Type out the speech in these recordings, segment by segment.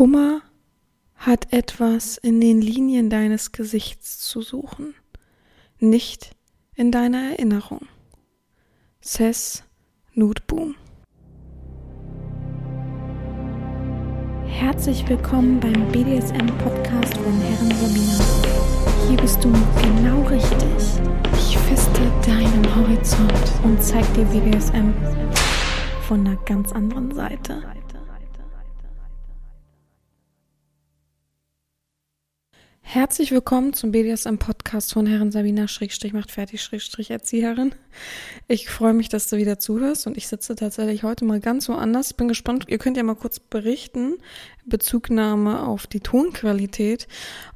Kummer hat etwas in den Linien deines Gesichts zu suchen, nicht in deiner Erinnerung. Cess Nutboom. Herzlich willkommen beim BDSM-Podcast von Herren Sabina. Hier bist du genau richtig. Ich feste deinen Horizont und zeig dir BDSM von einer ganz anderen Seite. Herzlich willkommen zum BDSM-Podcast von Herren Sabina Schrägstrich macht fertig Schrägstrich Erzieherin. Ich freue mich, dass du wieder zuhörst und ich sitze tatsächlich heute mal ganz woanders. Ich bin gespannt, ihr könnt ja mal kurz berichten, Bezugnahme auf die Tonqualität,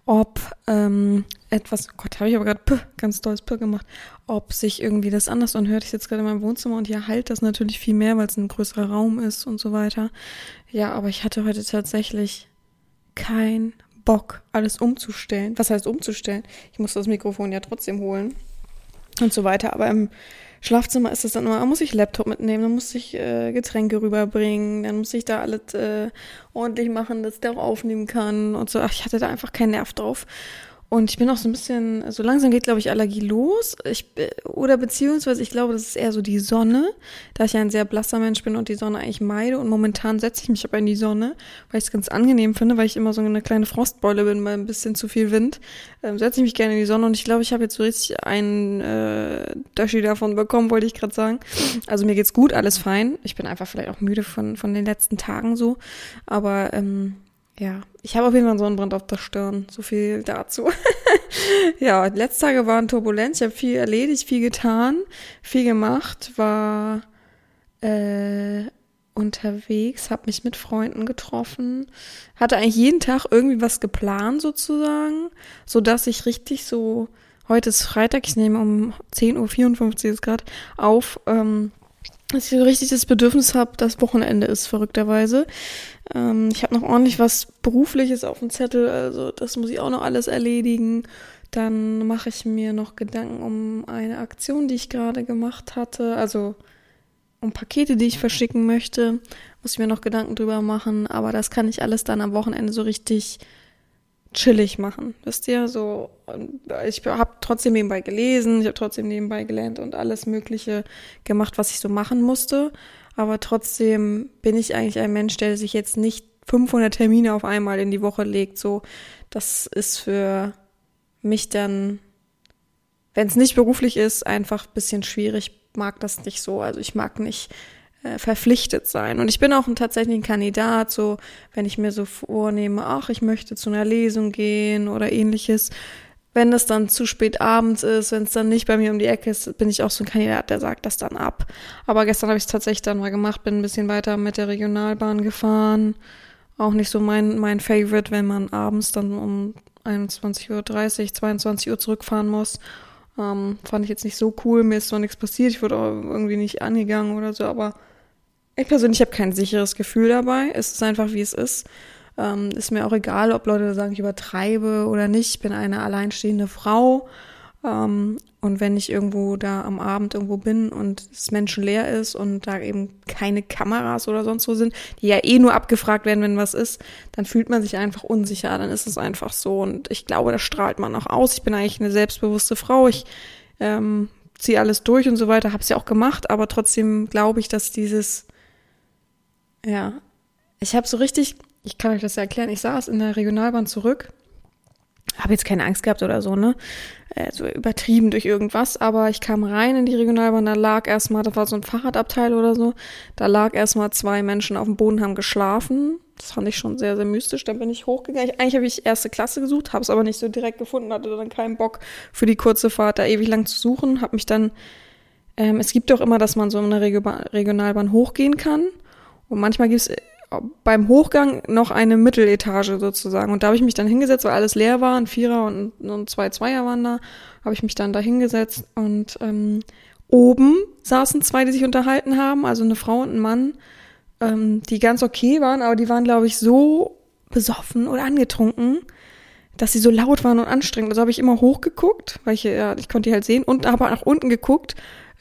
ob ähm, etwas, oh Gott, habe ich aber gerade ganz tolles P gemacht, ob sich irgendwie das anders anhört. Ich sitze gerade in meinem Wohnzimmer und hier halt das natürlich viel mehr, weil es ein größerer Raum ist und so weiter. Ja, aber ich hatte heute tatsächlich kein Bock, alles umzustellen. Was heißt umzustellen? Ich muss das Mikrofon ja trotzdem holen und so weiter. Aber im Schlafzimmer ist es dann immer, da muss ich Laptop mitnehmen, dann muss ich äh, Getränke rüberbringen, dann muss ich da alles äh, ordentlich machen, dass der auch aufnehmen kann und so. Ach, ich hatte da einfach keinen Nerv drauf. Und ich bin auch so ein bisschen, so langsam geht, glaube ich, Allergie los. Ich, oder beziehungsweise ich glaube, das ist eher so die Sonne, da ich ja ein sehr blasser Mensch bin und die Sonne eigentlich meide. Und momentan setze ich mich aber in die Sonne, weil ich es ganz angenehm finde, weil ich immer so eine kleine Frostbeule bin bei ein bisschen zu viel Wind. Ähm, setze ich mich gerne in die Sonne und ich glaube, ich habe jetzt so richtig einen äh, Döschi davon bekommen, wollte ich gerade sagen. Also mir geht's gut, alles fein. Ich bin einfach vielleicht auch müde von, von den letzten Tagen so. Aber ähm, ja, ich habe auf jeden Fall einen Sonnenbrand auf der Stirn. So viel dazu. ja, die letzten Tage waren turbulent. Ich habe viel erledigt, viel getan, viel gemacht, war äh, unterwegs, habe mich mit Freunden getroffen, hatte eigentlich jeden Tag irgendwie was geplant sozusagen, so ich richtig so, heute ist Freitag, ich nehme um 10.54 Uhr gerade auf, ähm, dass ich so richtig das Bedürfnis habe, dass Wochenende ist, verrückterweise. Ähm, ich habe noch ordentlich was Berufliches auf dem Zettel, also das muss ich auch noch alles erledigen. Dann mache ich mir noch Gedanken um eine Aktion, die ich gerade gemacht hatte, also um Pakete, die ich verschicken möchte, muss ich mir noch Gedanken drüber machen, aber das kann ich alles dann am Wochenende so richtig chillig machen. Wisst ihr, so, ich habe trotzdem nebenbei gelesen, ich habe trotzdem nebenbei gelernt und alles Mögliche gemacht, was ich so machen musste. Aber trotzdem bin ich eigentlich ein Mensch, der sich jetzt nicht 500 Termine auf einmal in die Woche legt. So, das ist für mich dann, wenn es nicht beruflich ist, einfach ein bisschen schwierig. Mag das nicht so. Also ich mag nicht äh, verpflichtet sein. Und ich bin auch ein tatsächlich ein Kandidat, so wenn ich mir so vornehme, ach, ich möchte zu einer Lesung gehen oder ähnliches. Wenn es dann zu spät abends ist, wenn es dann nicht bei mir um die Ecke ist, bin ich auch so ein Kandidat, der sagt das dann ab. Aber gestern habe ich es tatsächlich dann mal gemacht, bin ein bisschen weiter mit der Regionalbahn gefahren. Auch nicht so mein, mein Favorite, wenn man abends dann um 21.30 Uhr, 22 Uhr zurückfahren muss. Ähm, fand ich jetzt nicht so cool. Mir ist zwar nichts passiert, ich wurde auch irgendwie nicht angegangen oder so, aber ich persönlich habe kein sicheres Gefühl dabei. Es ist einfach, wie es ist. Ähm, ist mir auch egal, ob Leute sagen, ich übertreibe oder nicht. Ich bin eine alleinstehende Frau. Ähm, und wenn ich irgendwo da am Abend irgendwo bin und es menschenleer ist und da eben keine Kameras oder sonst wo sind, die ja eh nur abgefragt werden, wenn was ist, dann fühlt man sich einfach unsicher. Dann ist es einfach so. Und ich glaube, das strahlt man auch aus. Ich bin eigentlich eine selbstbewusste Frau. Ich ähm, ziehe alles durch und so weiter, habe es ja auch gemacht, aber trotzdem glaube ich, dass dieses ja, ich habe so richtig, ich kann euch das ja erklären, ich saß in der Regionalbahn zurück, habe jetzt keine Angst gehabt oder so, ne? Äh, so übertrieben durch irgendwas, aber ich kam rein in die Regionalbahn, da lag erstmal, das war so ein Fahrradabteil oder so, da lag erstmal zwei Menschen auf dem Boden, haben geschlafen. Das fand ich schon sehr, sehr mystisch. Dann bin ich hochgegangen. Eigentlich habe ich erste Klasse gesucht, habe es aber nicht so direkt gefunden, hatte dann keinen Bock für die kurze Fahrt da ewig lang zu suchen, habe mich dann, ähm, es gibt doch immer, dass man so in der Regionalbahn hochgehen kann. Und manchmal gibt es äh, beim Hochgang noch eine Mitteletage sozusagen. Und da habe ich mich dann hingesetzt, weil alles leer war, ein Vierer und, und zwei Zweier waren da, habe ich mich dann da hingesetzt und ähm, oben saßen zwei, die sich unterhalten haben, also eine Frau und ein Mann, ähm, die ganz okay waren, aber die waren, glaube ich, so besoffen oder angetrunken, dass sie so laut waren und anstrengend. Also habe ich immer hochgeguckt, weil ich, ja, ich konnte die halt sehen und aber nach unten geguckt,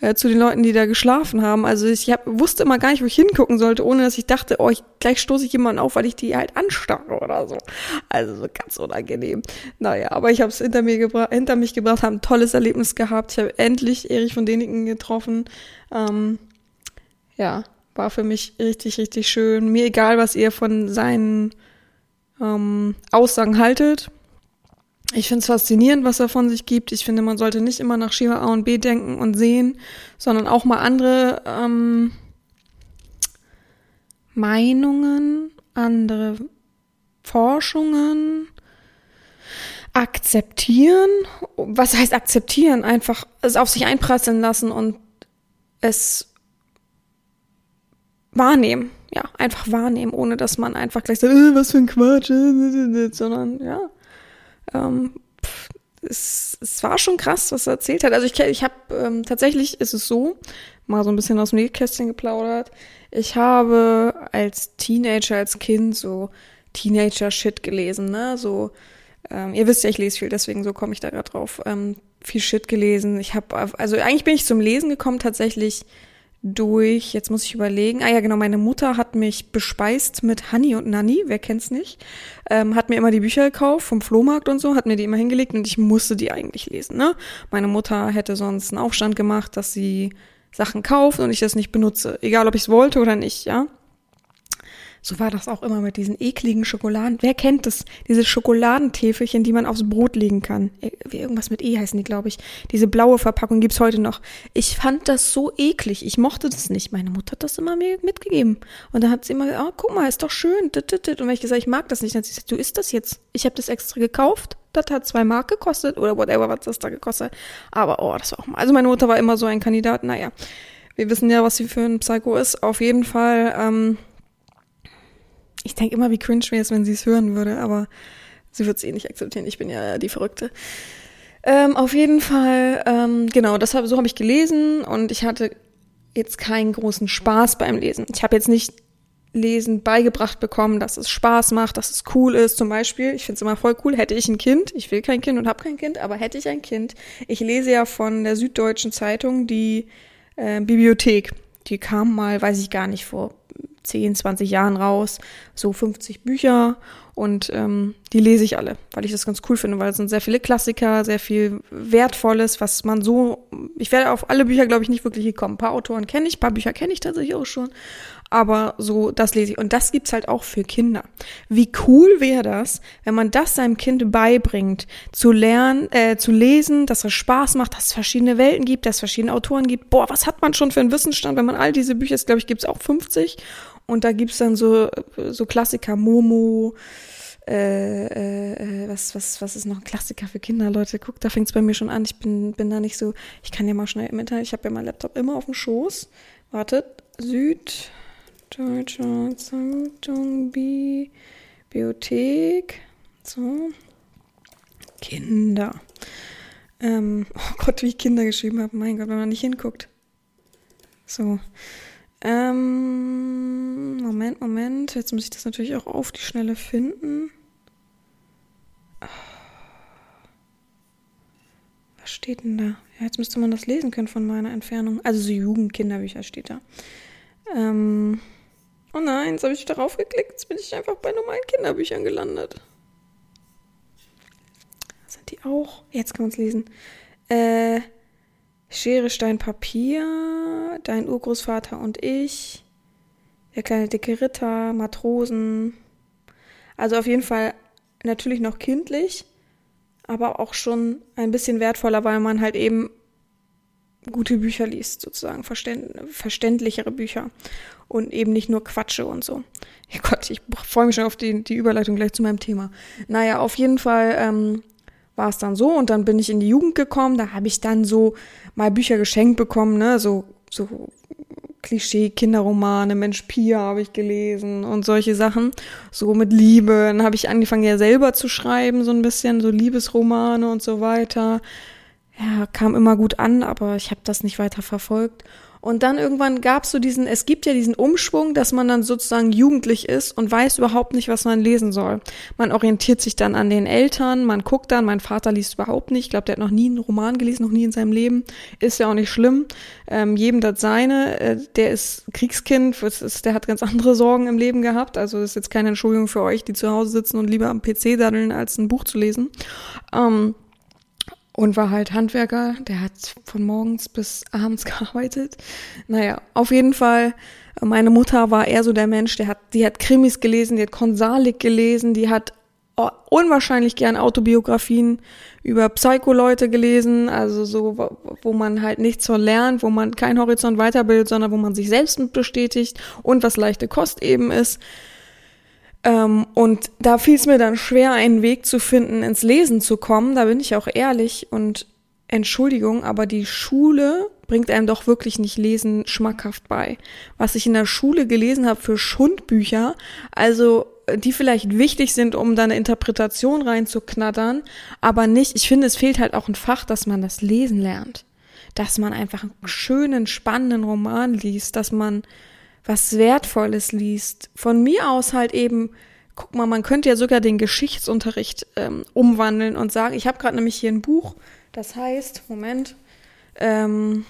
äh, zu den Leuten, die da geschlafen haben. Also ich hab, wusste immer gar nicht, wo ich hingucken sollte, ohne dass ich dachte, oh, ich, gleich stoße ich jemanden auf, weil ich die halt anstarre oder so. Also so ganz unangenehm. Naja, aber ich habe es hinter mir gebracht, hinter mich gebracht, habe ein tolles Erlebnis gehabt. Ich habe endlich Erich von Deniken getroffen. Ähm, ja, war für mich richtig, richtig schön. Mir egal, was ihr von seinen ähm, Aussagen haltet. Ich finde es faszinierend, was er von sich gibt. Ich finde, man sollte nicht immer nach Shiva A und B denken und sehen, sondern auch mal andere ähm, Meinungen, andere Forschungen akzeptieren. Was heißt akzeptieren? Einfach es auf sich einprasseln lassen und es wahrnehmen. Ja, einfach wahrnehmen, ohne dass man einfach gleich sagt, äh, was für ein Quatsch, sondern ja, ähm, pff, es, es war schon krass, was er erzählt hat. Also ich, ich habe ähm, tatsächlich ist es so, mal so ein bisschen aus dem Nähkästchen geplaudert. Ich habe als Teenager, als Kind so Teenager-Shit gelesen, ne? So, ähm, ihr wisst ja, ich lese viel, deswegen so komme ich da gerade drauf. Ähm, viel Shit gelesen. Ich habe, also eigentlich bin ich zum Lesen gekommen tatsächlich durch, jetzt muss ich überlegen, ah ja genau, meine Mutter hat mich bespeist mit Honey und Nanny, wer kennt's nicht, ähm, hat mir immer die Bücher gekauft vom Flohmarkt und so, hat mir die immer hingelegt und ich musste die eigentlich lesen, ne? Meine Mutter hätte sonst einen Aufstand gemacht, dass sie Sachen kauft und ich das nicht benutze, egal ob ich es wollte oder nicht, ja? So war das auch immer mit diesen ekligen Schokoladen. Wer kennt das? Diese Schokoladentäfelchen, die man aufs Brot legen kann. Irgendwas mit E heißen die, glaube ich. Diese blaue Verpackung gibt's heute noch. Ich fand das so eklig. Ich mochte das nicht. Meine Mutter hat das immer mir mitgegeben. Und dann hat sie immer gesagt, oh, guck mal, ist doch schön. Und wenn ich gesagt, ich mag das nicht, dann hat sie gesagt, du isst das jetzt. Ich habe das extra gekauft. Das hat zwei Mark gekostet oder whatever, was das da gekostet. Aber oh, das war auch mal. Also meine Mutter war immer so ein Kandidat. Naja, wir wissen ja, was sie für ein Psycho ist. Auf jeden Fall, ähm, ich denke immer, wie cringe wäre es, wenn sie es hören würde, aber sie wird es eh nicht akzeptieren. Ich bin ja die Verrückte. Ähm, auf jeden Fall, ähm, genau, das hab, so habe ich gelesen und ich hatte jetzt keinen großen Spaß beim Lesen. Ich habe jetzt nicht Lesen beigebracht bekommen, dass es Spaß macht, dass es cool ist. Zum Beispiel, ich finde es immer voll cool, hätte ich ein Kind, ich will kein Kind und habe kein Kind, aber hätte ich ein Kind, ich lese ja von der Süddeutschen Zeitung die äh, Bibliothek. Die kam mal, weiß ich gar nicht, vor 10, 20 Jahren raus, so 50 Bücher und ähm, die lese ich alle, weil ich das ganz cool finde, weil es sind sehr viele Klassiker, sehr viel Wertvolles, was man so, ich werde auf alle Bücher, glaube ich, nicht wirklich gekommen. Ein paar Autoren kenne ich, ein paar Bücher kenne ich tatsächlich auch schon, aber so, das lese ich. Und das gibt's halt auch für Kinder. Wie cool wäre das, wenn man das seinem Kind beibringt, zu lernen, äh, zu lesen, dass es Spaß macht, dass es verschiedene Welten gibt, dass es verschiedene Autoren gibt. Boah, was hat man schon für einen Wissensstand, wenn man all diese Bücher, glaube ich, gibt's auch 50 und da gibt's dann so, so Klassiker, Momo, äh, äh, was, was, was ist noch ein Klassiker für Kinder, Leute? Guck, da fängt's bei mir schon an. Ich bin, bin da nicht so, ich kann ja mal schnell im Internet, ich habe ja meinen Laptop immer auf dem Schoß. Wartet, Süddeutsche Zeitung, Bibliothek, so, Kinder. Ähm, oh Gott, wie ich Kinder geschrieben habe. Mein Gott, wenn man nicht hinguckt. So. Ähm, Moment, Moment. Jetzt muss ich das natürlich auch auf die Schnelle finden. Was steht denn da? Ja, jetzt müsste man das lesen können von meiner Entfernung. Also so Jugendkinderbücher steht da. Ähm, oh nein, jetzt habe ich darauf geklickt. Jetzt bin ich einfach bei normalen Kinderbüchern gelandet. Sind die auch? Jetzt kann man es lesen. Äh, Schere, Stein, Papier, dein Urgroßvater und ich, der kleine dicke Ritter, Matrosen. Also auf jeden Fall natürlich noch kindlich, aber auch schon ein bisschen wertvoller, weil man halt eben gute Bücher liest, sozusagen, verständlichere Bücher und eben nicht nur Quatsche und so. Ja Gott, ich freue mich schon auf die, die Überleitung gleich zu meinem Thema. Naja, auf jeden Fall ähm, war es dann so und dann bin ich in die Jugend gekommen, da habe ich dann so mal Bücher geschenkt bekommen, ne, so, so Klischee-Kinderromane, Mensch Pia habe ich gelesen und solche Sachen. So mit Liebe. Dann habe ich angefangen ja selber zu schreiben, so ein bisschen, so Liebesromane und so weiter. Ja, kam immer gut an, aber ich habe das nicht weiter verfolgt. Und dann irgendwann gab es so diesen, es gibt ja diesen Umschwung, dass man dann sozusagen jugendlich ist und weiß überhaupt nicht, was man lesen soll. Man orientiert sich dann an den Eltern, man guckt dann, mein Vater liest überhaupt nicht, ich glaube, der hat noch nie einen Roman gelesen, noch nie in seinem Leben. Ist ja auch nicht schlimm. Ähm, jedem das seine. Äh, der ist Kriegskind, ist, der hat ganz andere Sorgen im Leben gehabt. Also das ist jetzt keine Entschuldigung für euch, die zu Hause sitzen und lieber am PC daddeln, als ein Buch zu lesen. Ähm, und war halt Handwerker. Der hat von morgens bis abends gearbeitet. Naja, auf jeden Fall. Meine Mutter war eher so der Mensch, der hat, die hat Krimis gelesen, die hat Konsalik gelesen, die hat unwahrscheinlich gern Autobiografien über Psycho-Leute gelesen, also so, wo man halt nichts so lernt, wo man keinen Horizont weiterbildet, sondern wo man sich selbst bestätigt und was leichte Kost eben ist. Ähm, und da fiel es mir dann schwer, einen Weg zu finden, ins Lesen zu kommen. Da bin ich auch ehrlich und Entschuldigung, aber die Schule bringt einem doch wirklich nicht Lesen schmackhaft bei. Was ich in der Schule gelesen habe für Schundbücher, also die vielleicht wichtig sind, um da eine Interpretation reinzuknattern, aber nicht, ich finde, es fehlt halt auch ein Fach, dass man das Lesen lernt. Dass man einfach einen schönen, spannenden Roman liest, dass man was Wertvolles liest. Von mir aus halt eben, guck mal, man könnte ja sogar den Geschichtsunterricht ähm, umwandeln und sagen, ich habe gerade nämlich hier ein Buch, das heißt, Moment, ähm,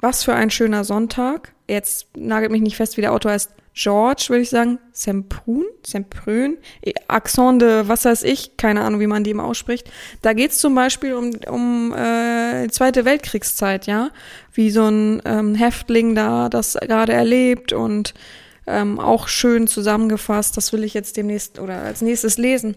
was für ein schöner Sonntag. Jetzt nagelt mich nicht fest, wie der Autor heißt. George, würde ich sagen, Semprun, Semprün, Accent de, was weiß ich, keine Ahnung, wie man die immer ausspricht. Da geht's zum Beispiel um, um äh, Zweite Weltkriegszeit, ja, wie so ein ähm, Häftling da das gerade erlebt und ähm, auch schön zusammengefasst. Das will ich jetzt demnächst oder als nächstes lesen.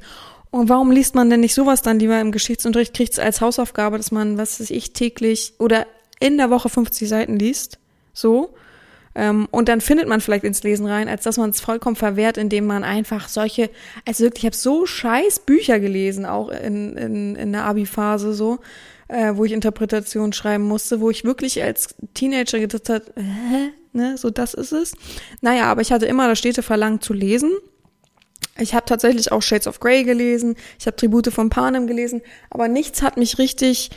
Und warum liest man denn nicht sowas dann lieber im Geschichtsunterricht? Kriegt es als Hausaufgabe, dass man, was weiß ich, täglich oder in der Woche 50 Seiten liest? So. Ähm, und dann findet man vielleicht ins Lesen rein, als dass man es vollkommen verwehrt, indem man einfach solche, also wirklich, ich habe so scheiß Bücher gelesen, auch in, in, in der Abi-Phase so, äh, wo ich Interpretation schreiben musste, wo ich wirklich als Teenager gedacht habe, äh, ne, so das ist es. Naja, aber ich hatte immer das stete Verlangen zu lesen. Ich habe tatsächlich auch Shades of Grey gelesen, ich habe Tribute von Panem gelesen, aber nichts hat mich richtig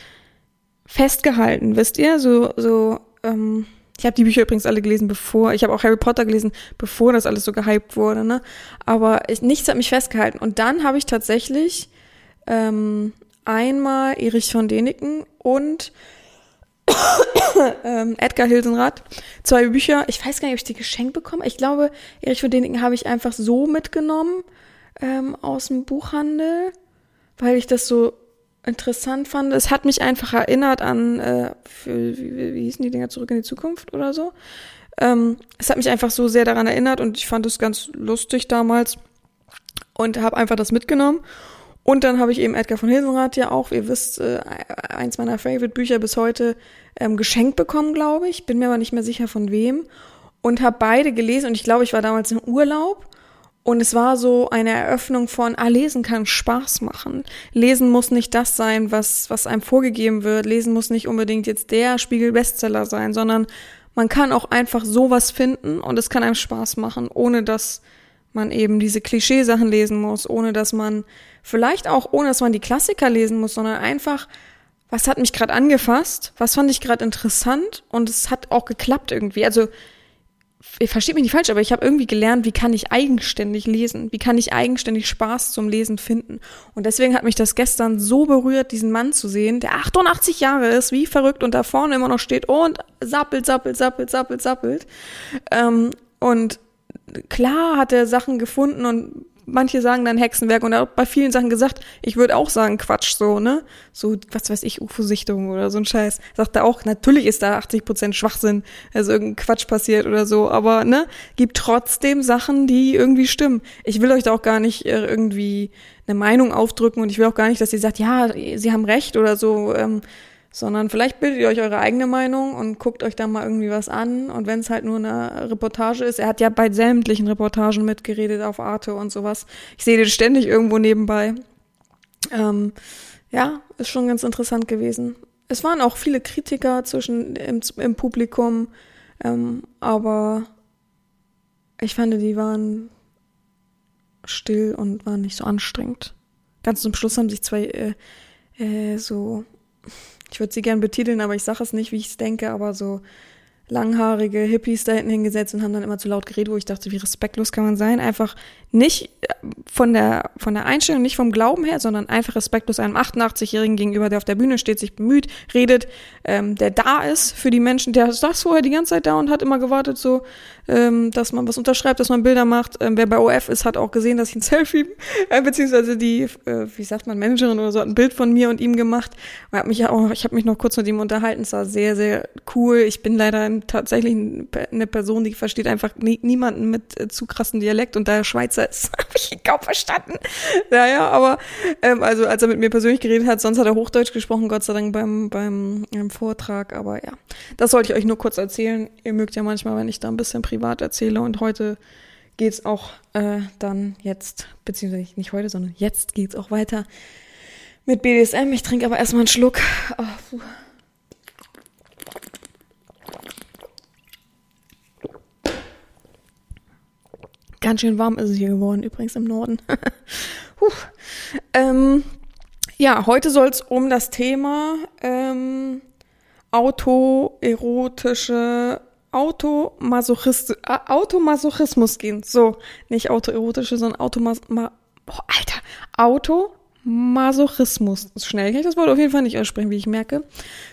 festgehalten, wisst ihr? So, so, ähm, ich habe die Bücher übrigens alle gelesen, bevor, ich habe auch Harry Potter gelesen, bevor das alles so gehypt wurde, ne? Aber ich, nichts hat mich festgehalten. Und dann habe ich tatsächlich ähm, einmal Erich von Däniken und ähm, Edgar Hilsenrath, zwei Bücher. Ich weiß gar nicht, ob ich die geschenkt bekomme. Ich glaube, Erich von Däniken habe ich einfach so mitgenommen ähm, aus dem Buchhandel, weil ich das so interessant fand. Es hat mich einfach erinnert an, äh, für, wie, wie hießen die Dinger zurück in die Zukunft oder so. Ähm, es hat mich einfach so sehr daran erinnert und ich fand es ganz lustig damals und habe einfach das mitgenommen. Und dann habe ich eben Edgar von Hilsenrath ja auch, ihr wisst, äh, eins meiner Favorite-Bücher bis heute ähm, geschenkt bekommen, glaube ich. Bin mir aber nicht mehr sicher von wem. Und habe beide gelesen und ich glaube, ich war damals im Urlaub und es war so eine Eröffnung von, ah, lesen kann Spaß machen. Lesen muss nicht das sein, was, was einem vorgegeben wird. Lesen muss nicht unbedingt jetzt der Spiegel-Bestseller sein, sondern man kann auch einfach sowas finden und es kann einem Spaß machen, ohne dass man eben diese Klischeesachen lesen muss, ohne dass man, vielleicht auch ohne dass man die Klassiker lesen muss, sondern einfach, was hat mich gerade angefasst, was fand ich gerade interessant und es hat auch geklappt irgendwie. Also versteht mich nicht falsch, aber ich habe irgendwie gelernt, wie kann ich eigenständig lesen? Wie kann ich eigenständig Spaß zum Lesen finden? Und deswegen hat mich das gestern so berührt, diesen Mann zu sehen, der 88 Jahre ist, wie verrückt und da vorne immer noch steht und sappelt, sappelt, sappelt, sappelt, sappelt. Ähm, und klar hat er Sachen gefunden und manche sagen dann Hexenwerk und hat bei vielen Sachen gesagt, ich würde auch sagen Quatsch so, ne? So, was weiß ich, UFO-Sichtung oder so ein Scheiß. Sagt er auch, natürlich ist da 80 Prozent Schwachsinn, also irgendein Quatsch passiert oder so, aber, ne? Gibt trotzdem Sachen, die irgendwie stimmen. Ich will euch da auch gar nicht äh, irgendwie eine Meinung aufdrücken und ich will auch gar nicht, dass ihr sagt, ja, sie haben recht oder so, ähm, sondern vielleicht bildet ihr euch eure eigene Meinung und guckt euch da mal irgendwie was an. Und wenn es halt nur eine Reportage ist, er hat ja bei sämtlichen Reportagen mitgeredet auf Arte und sowas. Ich sehe den ständig irgendwo nebenbei. Ähm, ja, ist schon ganz interessant gewesen. Es waren auch viele Kritiker zwischen im, im Publikum, ähm, aber ich fand, die waren still und waren nicht so anstrengend. Ganz zum Schluss haben sich zwei äh, äh, so ich würde sie gern betiteln, aber ich sage es nicht, wie ich es denke, aber so langhaarige Hippies da hinten hingesetzt und haben dann immer zu laut geredet, wo ich dachte, wie respektlos kann man sein? Einfach nicht äh, von der, von der Einstellung, nicht vom Glauben her, sondern einfach respektlos einem 88-Jährigen gegenüber, der auf der Bühne steht, sich bemüht, redet, ähm, der da ist für die Menschen, der saß vorher die ganze Zeit da und hat immer gewartet, so, ähm, dass man was unterschreibt, dass man Bilder macht. Ähm, wer bei OF ist, hat auch gesehen, dass ich ein Selfie, äh, beziehungsweise die, äh, wie sagt man, Managerin oder so, hat ein Bild von mir und ihm gemacht. Und hab mich auch, ich habe mich noch kurz mit ihm unterhalten, es war sehr, sehr cool. Ich bin leider tatsächlich eine Person, die versteht einfach nie, niemanden mit äh, zu krassen Dialekt und da er Schweizer ist, habe ich ihn kaum verstanden. Naja, aber ähm, also als er mit mir persönlich geredet hat, sonst hat er Hochdeutsch gesprochen, Gott sei Dank beim, beim, beim Vortrag. Aber ja, das wollte ich euch nur kurz erzählen. Ihr mögt ja manchmal, wenn ich da ein bisschen erzähle und heute geht's auch äh, dann jetzt, beziehungsweise nicht heute, sondern jetzt geht's auch weiter mit BDSM. Ich trinke aber erstmal einen Schluck. Oh, Ganz schön warm ist es hier geworden, übrigens im Norden. ähm, ja, heute soll es um das Thema ähm, autoerotische Automasochismus, äh, Automasochismus gehen. So, nicht autoerotische, sondern Automas... Ma, oh, Alter, Auto Masochismus. Schnell kann ich das Wort auf jeden Fall nicht aussprechen, wie ich merke.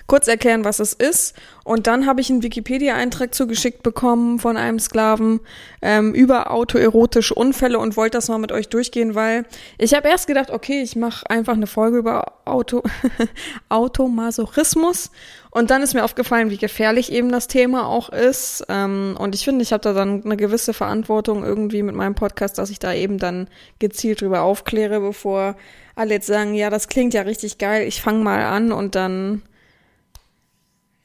Kurz erklären, was es ist. Und dann habe ich einen Wikipedia-Eintrag zugeschickt bekommen von einem Sklaven ähm, über autoerotische Unfälle und wollte das mal mit euch durchgehen, weil ich habe erst gedacht, okay, ich mache einfach eine Folge über Auto Automasochismus. Und dann ist mir aufgefallen, wie gefährlich eben das Thema auch ist. Ähm, und ich finde, ich habe da dann eine gewisse Verantwortung irgendwie mit meinem Podcast, dass ich da eben dann gezielt drüber aufkläre, bevor alle jetzt sagen, ja, das klingt ja richtig geil, ich fange mal an und dann,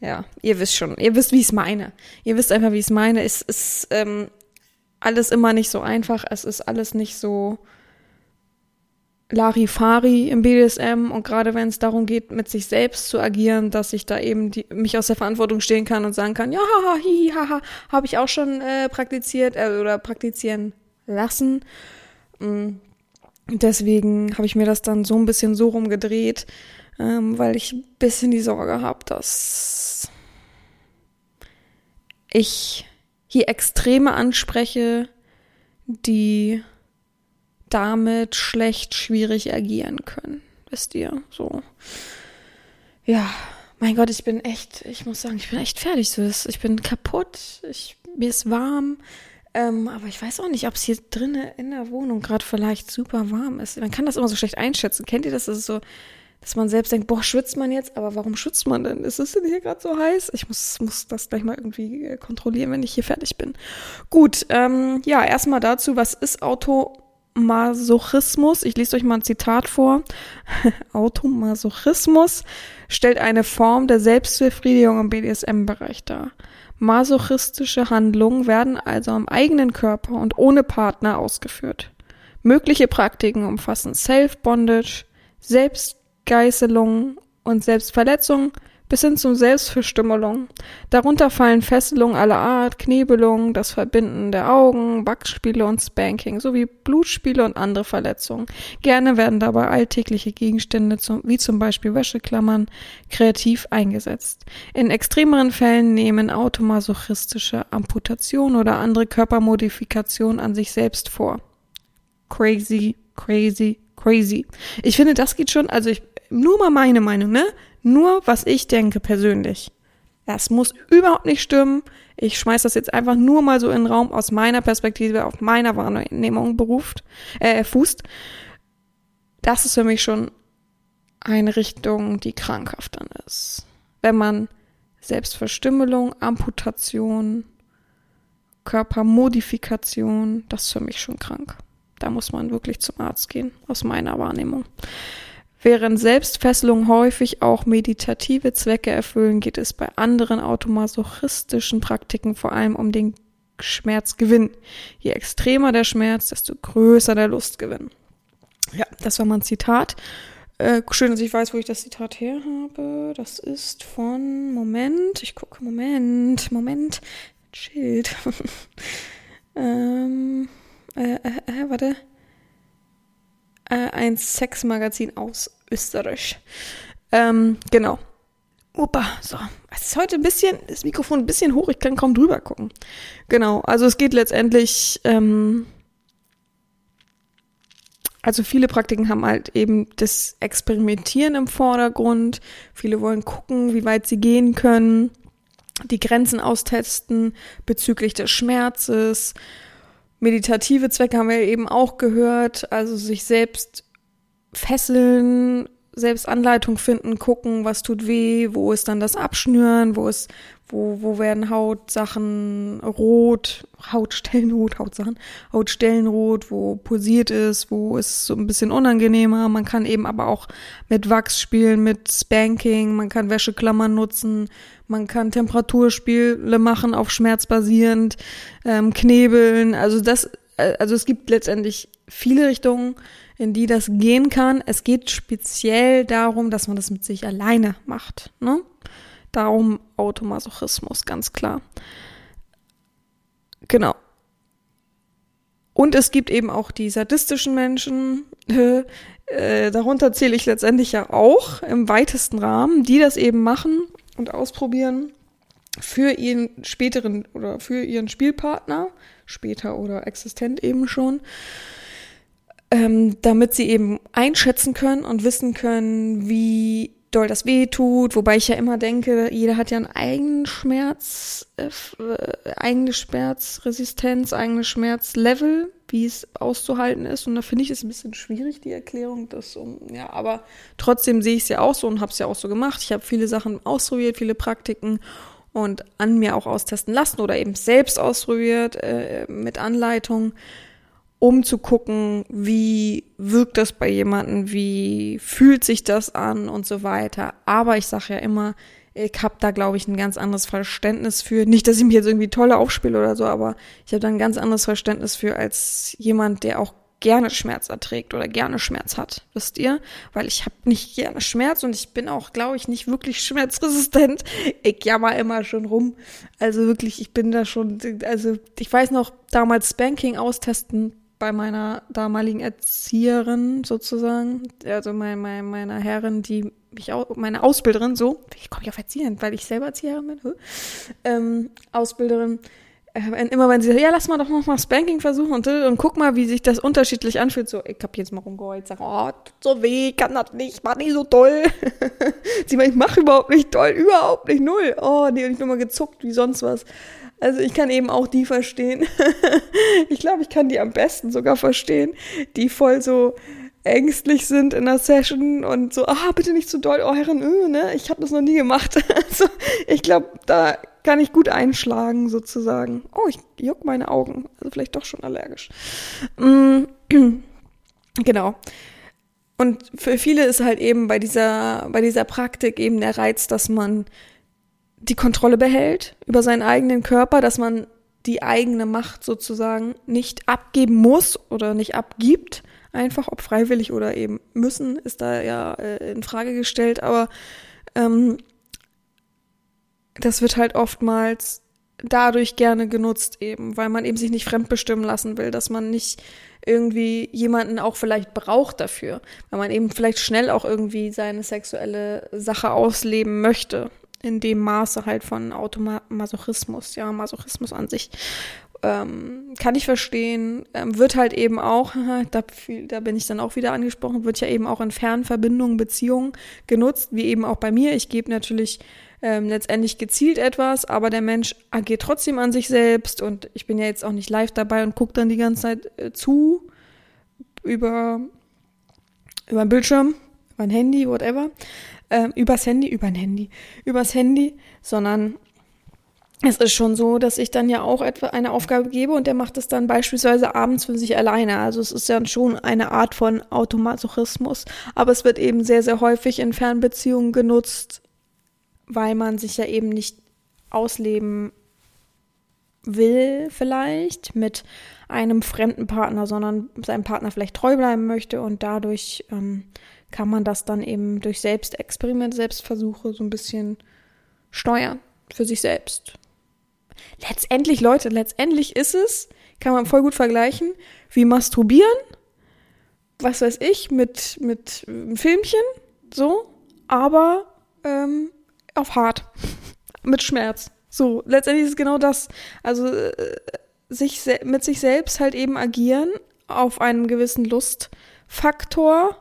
ja, ihr wisst schon, ihr wisst, wie ich es meine. Ihr wisst einfach, wie ich es meine. Es ist ähm, alles immer nicht so einfach, es ist alles nicht so Larifari im BDSM und gerade wenn es darum geht, mit sich selbst zu agieren, dass ich da eben die, mich aus der Verantwortung stehen kann und sagen kann, ja, haha, hihi, haha, habe ich auch schon äh, praktiziert äh, oder praktizieren lassen. Mhm. Deswegen habe ich mir das dann so ein bisschen so rumgedreht, ähm, weil ich ein bisschen die Sorge habe, dass ich hier Extreme anspreche, die damit schlecht, schwierig agieren können. Wisst ihr? So. Ja, mein Gott, ich bin echt, ich muss sagen, ich bin echt fertig. Ich bin kaputt, ich, mir ist warm. Ähm, aber ich weiß auch nicht, ob es hier drinnen in der Wohnung gerade vielleicht super warm ist. Man kann das immer so schlecht einschätzen. Kennt ihr das? Das ist so, dass man selbst denkt, boah, schwitzt man jetzt? Aber warum schwitzt man denn? Ist es denn hier gerade so heiß? Ich muss, muss das gleich mal irgendwie äh, kontrollieren, wenn ich hier fertig bin. Gut, ähm, ja, erstmal dazu, was ist Automasochismus? Ich lese euch mal ein Zitat vor. Automasochismus stellt eine Form der Selbstbefriedigung im BDSM-Bereich dar. Masochistische Handlungen werden also am eigenen Körper und ohne Partner ausgeführt. Mögliche Praktiken umfassen Self-Bondage, Selbstgeißelung und Selbstverletzung bis hin zum Selbstverstümmelung. Darunter fallen Fesselungen aller Art, Knebelung, das Verbinden der Augen, Backspiele und Spanking sowie Blutspiele und andere Verletzungen. Gerne werden dabei alltägliche Gegenstände wie zum Beispiel Wäscheklammern kreativ eingesetzt. In extremeren Fällen nehmen automasochistische Amputationen oder andere Körpermodifikationen an sich selbst vor. Crazy, crazy, crazy. Ich finde, das geht schon, also ich, nur mal meine Meinung, ne? Nur, was ich denke persönlich. Das muss überhaupt nicht stimmen. Ich schmeiß das jetzt einfach nur mal so in den Raum aus meiner Perspektive, auf meiner Wahrnehmung beruft, äh, fußt. Das ist für mich schon eine Richtung, die krankhaft dann ist. Wenn man Selbstverstümmelung, Amputation, Körpermodifikation, das ist für mich schon krank. Da muss man wirklich zum Arzt gehen, aus meiner Wahrnehmung. Während Selbstfesselung häufig auch meditative Zwecke erfüllen, geht es bei anderen automasochistischen Praktiken vor allem um den Schmerzgewinn. Je extremer der Schmerz, desto größer der Lustgewinn. Ja, das war mal ein Zitat. Äh, schön, dass ich weiß, wo ich das Zitat her habe. Das ist von, Moment, ich gucke, Moment, Moment, Schild. ähm, äh, äh, äh, warte. Äh, ein Sexmagazin aus Österreich. Ähm, genau. Opa, so. Es ist heute ein bisschen, das Mikrofon ein bisschen hoch, ich kann kaum drüber gucken. Genau, also es geht letztendlich, ähm, also viele Praktiken haben halt eben das Experimentieren im Vordergrund. Viele wollen gucken, wie weit sie gehen können, die Grenzen austesten bezüglich des Schmerzes. Meditative Zwecke haben wir eben auch gehört, also sich selbst fesseln, selbst Anleitung finden, gucken, was tut weh, wo ist dann das Abschnüren, wo ist, wo, wo werden Hautsachen rot, Hautstellen rot, Hautsachen, Hautstellen rot, wo pulsiert ist, wo ist so ein bisschen unangenehmer. Man kann eben aber auch mit Wachs spielen, mit Spanking, man kann Wäscheklammern nutzen, man kann Temperaturspiele machen auf Schmerz basierend, ähm, knebeln. Also das, also es gibt letztendlich viele Richtungen in die das gehen kann. Es geht speziell darum, dass man das mit sich alleine macht. Ne? Darum Automasochismus, ganz klar. Genau. Und es gibt eben auch die sadistischen Menschen, äh, darunter zähle ich letztendlich ja auch im weitesten Rahmen, die das eben machen und ausprobieren für ihren späteren oder für ihren Spielpartner, später oder existent eben schon ähm, damit sie eben einschätzen können und wissen können, wie doll das weh tut, wobei ich ja immer denke, jeder hat ja einen eigenen Schmerz, äh, eigene Schmerzresistenz, eigene Schmerzlevel, wie es auszuhalten ist. Und da finde ich es ein bisschen schwierig, die Erklärung. Dass, um, ja, aber trotzdem sehe ich es ja auch so und habe es ja auch so gemacht. Ich habe viele Sachen ausprobiert, viele Praktiken und an mir auch austesten lassen oder eben selbst ausprobiert äh, mit Anleitung um zu gucken, wie wirkt das bei jemandem, wie fühlt sich das an und so weiter. Aber ich sage ja immer, ich habe da, glaube ich, ein ganz anderes Verständnis für. Nicht, dass ich mich jetzt irgendwie tolle aufspiele oder so, aber ich habe da ein ganz anderes Verständnis für als jemand, der auch gerne Schmerz erträgt oder gerne Schmerz hat, wisst ihr? Weil ich habe nicht gerne Schmerz und ich bin auch, glaube ich, nicht wirklich schmerzresistent. Ich jammer immer schon rum. Also wirklich, ich bin da schon, also ich weiß noch, damals Spanking austesten bei meiner damaligen Erzieherin sozusagen, also mein, mein, meiner Herrin, die mich auch, meine Ausbilderin, so, ich komme ich auf Erzieherin, weil ich selber Erzieherin bin, ähm, Ausbilderin, immer wenn sie sagt, ja, lass mal doch noch mal Spanking versuchen und, und guck mal, wie sich das unterschiedlich anfühlt, so, ich hab jetzt mal rumgeheult, sag, oh, tut so weh, kann das nicht, mach nicht so toll. sie meint, ich mach überhaupt nicht toll, überhaupt nicht, null. Oh, nee, und ich bin mal gezuckt, wie sonst was. Also ich kann eben auch die verstehen. ich glaube, ich kann die am besten sogar verstehen, die voll so ängstlich sind in der Session und so, ah, bitte nicht zu doll, oh Herren, öh, ne? Ich habe das noch nie gemacht. also ich glaube, da kann ich gut einschlagen sozusagen. Oh, ich juck meine Augen. Also vielleicht doch schon allergisch. Mm, genau. Und für viele ist halt eben bei dieser, bei dieser Praktik eben der Reiz, dass man die Kontrolle behält über seinen eigenen Körper, dass man die eigene Macht sozusagen nicht abgeben muss oder nicht abgibt. Einfach, ob freiwillig oder eben müssen, ist da ja äh, in Frage gestellt. Aber ähm, das wird halt oftmals dadurch gerne genutzt eben, weil man eben sich nicht fremdbestimmen lassen will, dass man nicht irgendwie jemanden auch vielleicht braucht dafür, weil man eben vielleicht schnell auch irgendwie seine sexuelle Sache ausleben möchte in dem Maße halt von Automasochismus, ja, Masochismus an sich. Ähm, kann ich verstehen, ähm, wird halt eben auch, da, da bin ich dann auch wieder angesprochen, wird ja eben auch in Fernverbindungen, Beziehungen genutzt, wie eben auch bei mir. Ich gebe natürlich ähm, letztendlich gezielt etwas, aber der Mensch agiert trotzdem an sich selbst und ich bin ja jetzt auch nicht live dabei und gucke dann die ganze Zeit äh, zu über, über den Bildschirm, über ein Handy, whatever ähm, übers Handy, über ein Handy, übers Handy, sondern es ist schon so, dass ich dann ja auch etwa eine Aufgabe gebe und der macht es dann beispielsweise abends für sich alleine. Also es ist ja schon eine Art von Automasochismus, aber es wird eben sehr, sehr häufig in Fernbeziehungen genutzt, weil man sich ja eben nicht ausleben will vielleicht mit einem fremden Partner, sondern seinem Partner vielleicht treu bleiben möchte und dadurch ähm, kann man das dann eben durch Selbstexperiment, Selbstversuche so ein bisschen steuern für sich selbst. Letztendlich, Leute, letztendlich ist es, kann man voll gut vergleichen, wie masturbieren, was weiß ich, mit, mit einem Filmchen, so, aber ähm, auf hart. mit Schmerz. So, letztendlich ist es genau das. Also äh, sich mit sich selbst halt eben agieren auf einen gewissen Lustfaktor,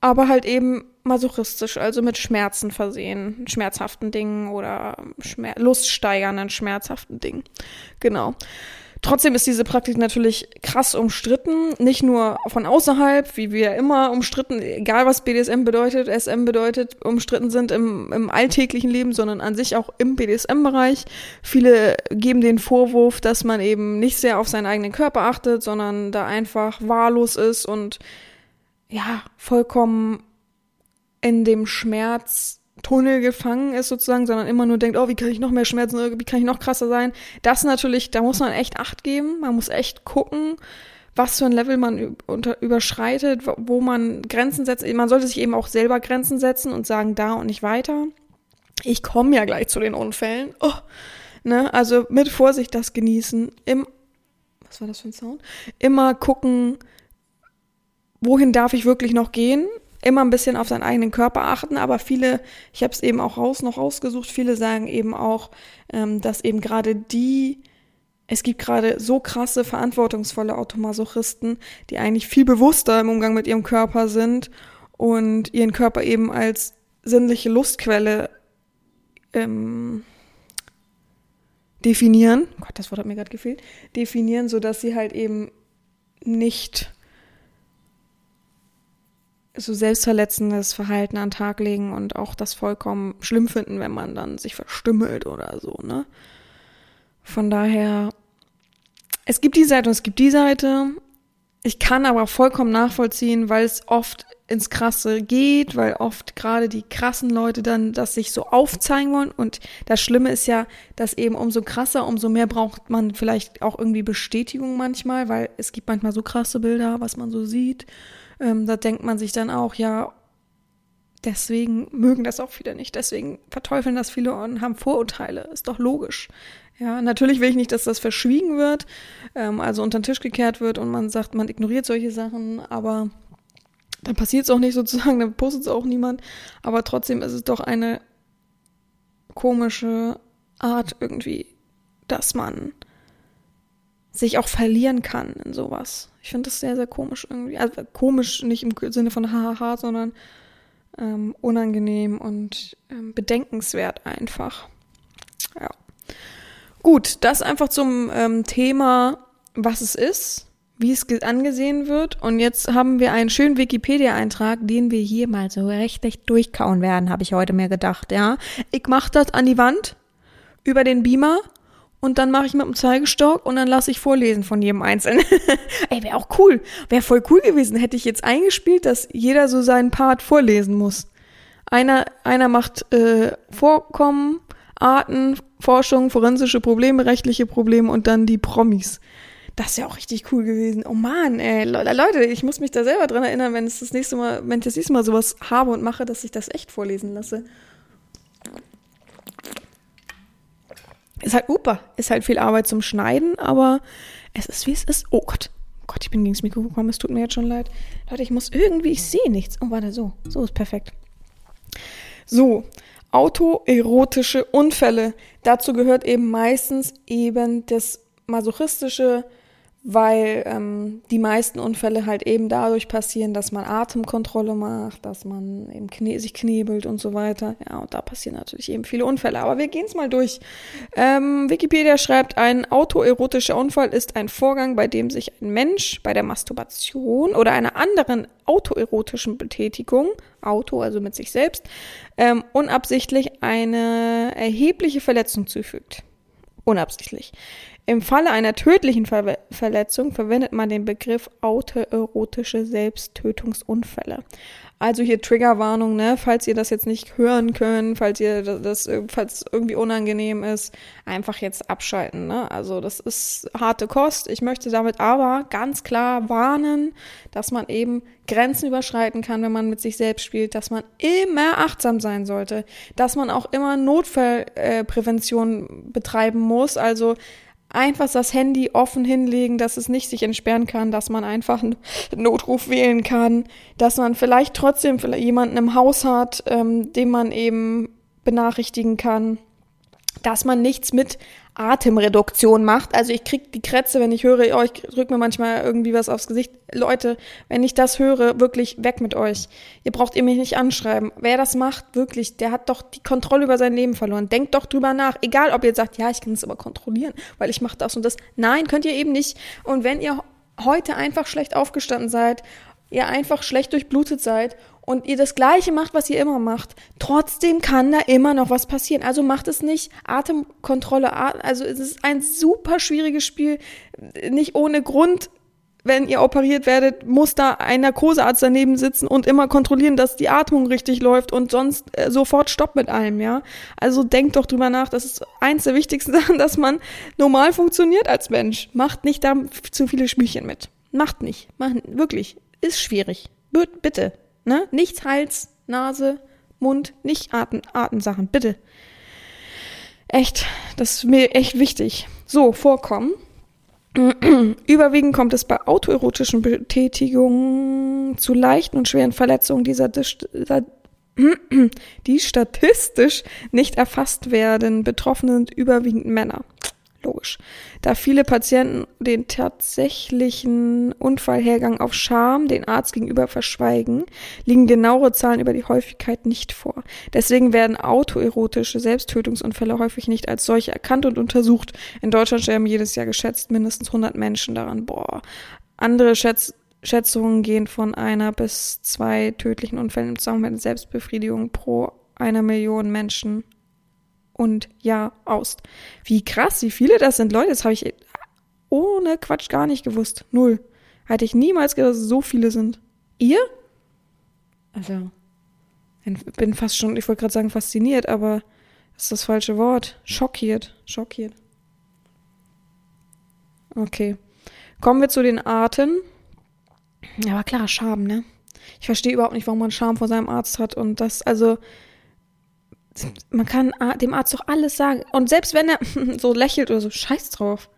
aber halt eben masochistisch, also mit Schmerzen versehen, schmerzhaften Dingen oder Schmer luststeigernden, schmerzhaften Dingen. Genau. Trotzdem ist diese Praktik natürlich krass umstritten, nicht nur von außerhalb, wie wir immer umstritten, egal was BDSM bedeutet, SM bedeutet, umstritten sind im, im alltäglichen Leben, sondern an sich auch im BDSM-Bereich. Viele geben den Vorwurf, dass man eben nicht sehr auf seinen eigenen Körper achtet, sondern da einfach wahllos ist und ja, vollkommen in dem Schmerz Tunnel gefangen ist sozusagen, sondern immer nur denkt, oh, wie kann ich noch mehr Schmerzen, wie kann ich noch krasser sein. Das natürlich, da muss man echt Acht geben, man muss echt gucken, was für ein Level man unter, überschreitet, wo man Grenzen setzt. Man sollte sich eben auch selber Grenzen setzen und sagen, da und nicht weiter. Ich komme ja gleich zu den Unfällen. Oh, ne? Also mit Vorsicht das genießen. Im, was war das für ein Sound? Immer gucken, wohin darf ich wirklich noch gehen? Immer ein bisschen auf seinen eigenen Körper achten, aber viele, ich habe es eben auch raus noch rausgesucht, viele sagen eben auch, ähm, dass eben gerade die, es gibt gerade so krasse, verantwortungsvolle Automasochisten, die eigentlich viel bewusster im Umgang mit ihrem Körper sind und ihren Körper eben als sinnliche Lustquelle ähm, definieren. Gott, das Wort hat mir gerade gefehlt. Definieren, sodass sie halt eben nicht so selbstverletzendes Verhalten an den Tag legen und auch das vollkommen schlimm finden, wenn man dann sich verstümmelt oder so, ne? Von daher, es gibt die Seite und es gibt die Seite. Ich kann aber vollkommen nachvollziehen, weil es oft ins Krasse geht, weil oft gerade die krassen Leute dann das sich so aufzeigen wollen. Und das Schlimme ist ja, dass eben umso krasser, umso mehr braucht man vielleicht auch irgendwie Bestätigung manchmal, weil es gibt manchmal so krasse Bilder, was man so sieht. Ähm, da denkt man sich dann auch, ja, deswegen mögen das auch viele nicht. Deswegen verteufeln das viele und haben Vorurteile. Ist doch logisch. Ja, natürlich will ich nicht, dass das verschwiegen wird, ähm, also unter den Tisch gekehrt wird und man sagt, man ignoriert solche Sachen, aber dann passiert es auch nicht sozusagen, dann postet es auch niemand. Aber trotzdem ist es doch eine komische Art irgendwie, dass man sich auch verlieren kann in sowas. Ich finde das sehr, sehr komisch irgendwie. Also komisch nicht im Sinne von hahaha, sondern ähm, unangenehm und ähm, bedenkenswert einfach. Ja. Gut, das einfach zum ähm, Thema, was es ist, wie es angesehen wird. Und jetzt haben wir einen schönen Wikipedia-Eintrag, den wir hier mal so richtig durchkauen werden, habe ich heute mir gedacht. Ja, ich mache das an die Wand über den Beamer und dann mache ich mit dem Zeigestock und dann lasse ich vorlesen von jedem Einzelnen. Ey, wäre auch cool. Wäre voll cool gewesen. Hätte ich jetzt eingespielt, dass jeder so seinen Part vorlesen muss. Einer, einer macht äh, Vorkommen, Arten, Forschung, forensische Probleme, rechtliche Probleme und dann die Promis. Das wäre auch richtig cool gewesen. Oh man, ey, Leute, ich muss mich da selber dran erinnern, wenn es das nächste Mal, wenn ich das nächste Mal sowas habe und mache, dass ich das echt vorlesen lasse. Ist halt, upa, ist halt viel Arbeit zum Schneiden, aber es ist wie es ist. Oh Gott. Oh Gott, ich bin gegen das Mikro gekommen, es tut mir jetzt schon leid. Leute, ich muss irgendwie, ich sehe nichts. Oh, warte, so. So ist perfekt. So, autoerotische Unfälle. Dazu gehört eben meistens eben das masochistische weil ähm, die meisten Unfälle halt eben dadurch passieren, dass man Atemkontrolle macht, dass man eben kne sich knebelt und so weiter. Ja, und da passieren natürlich eben viele Unfälle. Aber wir gehen es mal durch. Ähm, Wikipedia schreibt, ein autoerotischer Unfall ist ein Vorgang, bei dem sich ein Mensch bei der Masturbation oder einer anderen autoerotischen Betätigung, Auto, also mit sich selbst, ähm, unabsichtlich eine erhebliche Verletzung zufügt. Unabsichtlich. Im Falle einer tödlichen Ver Verletzung verwendet man den Begriff autoerotische Selbsttötungsunfälle. Also hier Triggerwarnung, ne, falls ihr das jetzt nicht hören könnt, falls ihr das, falls irgendwie unangenehm ist, einfach jetzt abschalten, ne? Also das ist harte Kost. Ich möchte damit aber ganz klar warnen, dass man eben Grenzen überschreiten kann, wenn man mit sich selbst spielt, dass man immer achtsam sein sollte, dass man auch immer Notfallprävention äh, betreiben muss, also einfach das Handy offen hinlegen, dass es nicht sich entsperren kann, dass man einfach einen Notruf wählen kann, dass man vielleicht trotzdem jemanden im Haus hat, ähm, dem man eben benachrichtigen kann, dass man nichts mit Atemreduktion macht. Also ich krieg die Krätze, wenn ich höre, oh, ich drück mir manchmal irgendwie was aufs Gesicht. Leute, wenn ich das höre, wirklich weg mit euch. Ihr braucht ihr mich nicht anschreiben. Wer das macht, wirklich, der hat doch die Kontrolle über sein Leben verloren. Denkt doch drüber nach. Egal, ob ihr sagt, ja, ich kann es aber kontrollieren, weil ich mache das und das. Nein, könnt ihr eben nicht. Und wenn ihr heute einfach schlecht aufgestanden seid, ihr einfach schlecht durchblutet seid und ihr das Gleiche macht, was ihr immer macht, trotzdem kann da immer noch was passieren. Also macht es nicht. Atemkontrolle, also es ist ein super schwieriges Spiel, nicht ohne Grund. Wenn ihr operiert werdet, muss da ein Narkosearzt daneben sitzen und immer kontrollieren, dass die Atmung richtig läuft und sonst äh, sofort Stopp mit allem, ja. Also denkt doch drüber nach. Das ist eins der wichtigsten Sachen, dass man normal funktioniert als Mensch. Macht nicht da zu viele Spielchen mit. Macht nicht. Macht, wirklich. Ist schwierig. Bitte. Ne? Nichts Hals, Nase, Mund, nicht Atem, Atemsachen, bitte. Echt, das ist mir echt wichtig. So, vorkommen. Überwiegend kommt es bei autoerotischen Betätigungen zu leichten und schweren Verletzungen dieser, die statistisch nicht erfasst werden. Betroffene sind überwiegend Männer logisch. Da viele Patienten den tatsächlichen Unfallhergang auf Scham den Arzt gegenüber verschweigen, liegen genauere Zahlen über die Häufigkeit nicht vor. Deswegen werden autoerotische Selbsttötungsunfälle häufig nicht als solche erkannt und untersucht. In Deutschland sterben jedes Jahr geschätzt mindestens 100 Menschen daran. Boah. Andere Schätz Schätzungen gehen von einer bis zwei tödlichen Unfällen im Zusammenhang mit Selbstbefriedigung pro einer Million Menschen und ja aus. Wie krass, wie viele das sind. Leute, das habe ich ohne Quatsch gar nicht gewusst. Null. Hätte ich niemals gedacht, dass es so viele sind. Ihr? Also, ich bin fast schon, ich wollte gerade sagen fasziniert, aber das ist das falsche Wort. Schockiert. Schockiert. Okay. Kommen wir zu den Arten. Ja, aber klar, Scham, ne? Ich verstehe überhaupt nicht, warum man Scham vor seinem Arzt hat und das, also, man kann dem Arzt doch alles sagen. Und selbst wenn er so lächelt oder so, scheiß drauf.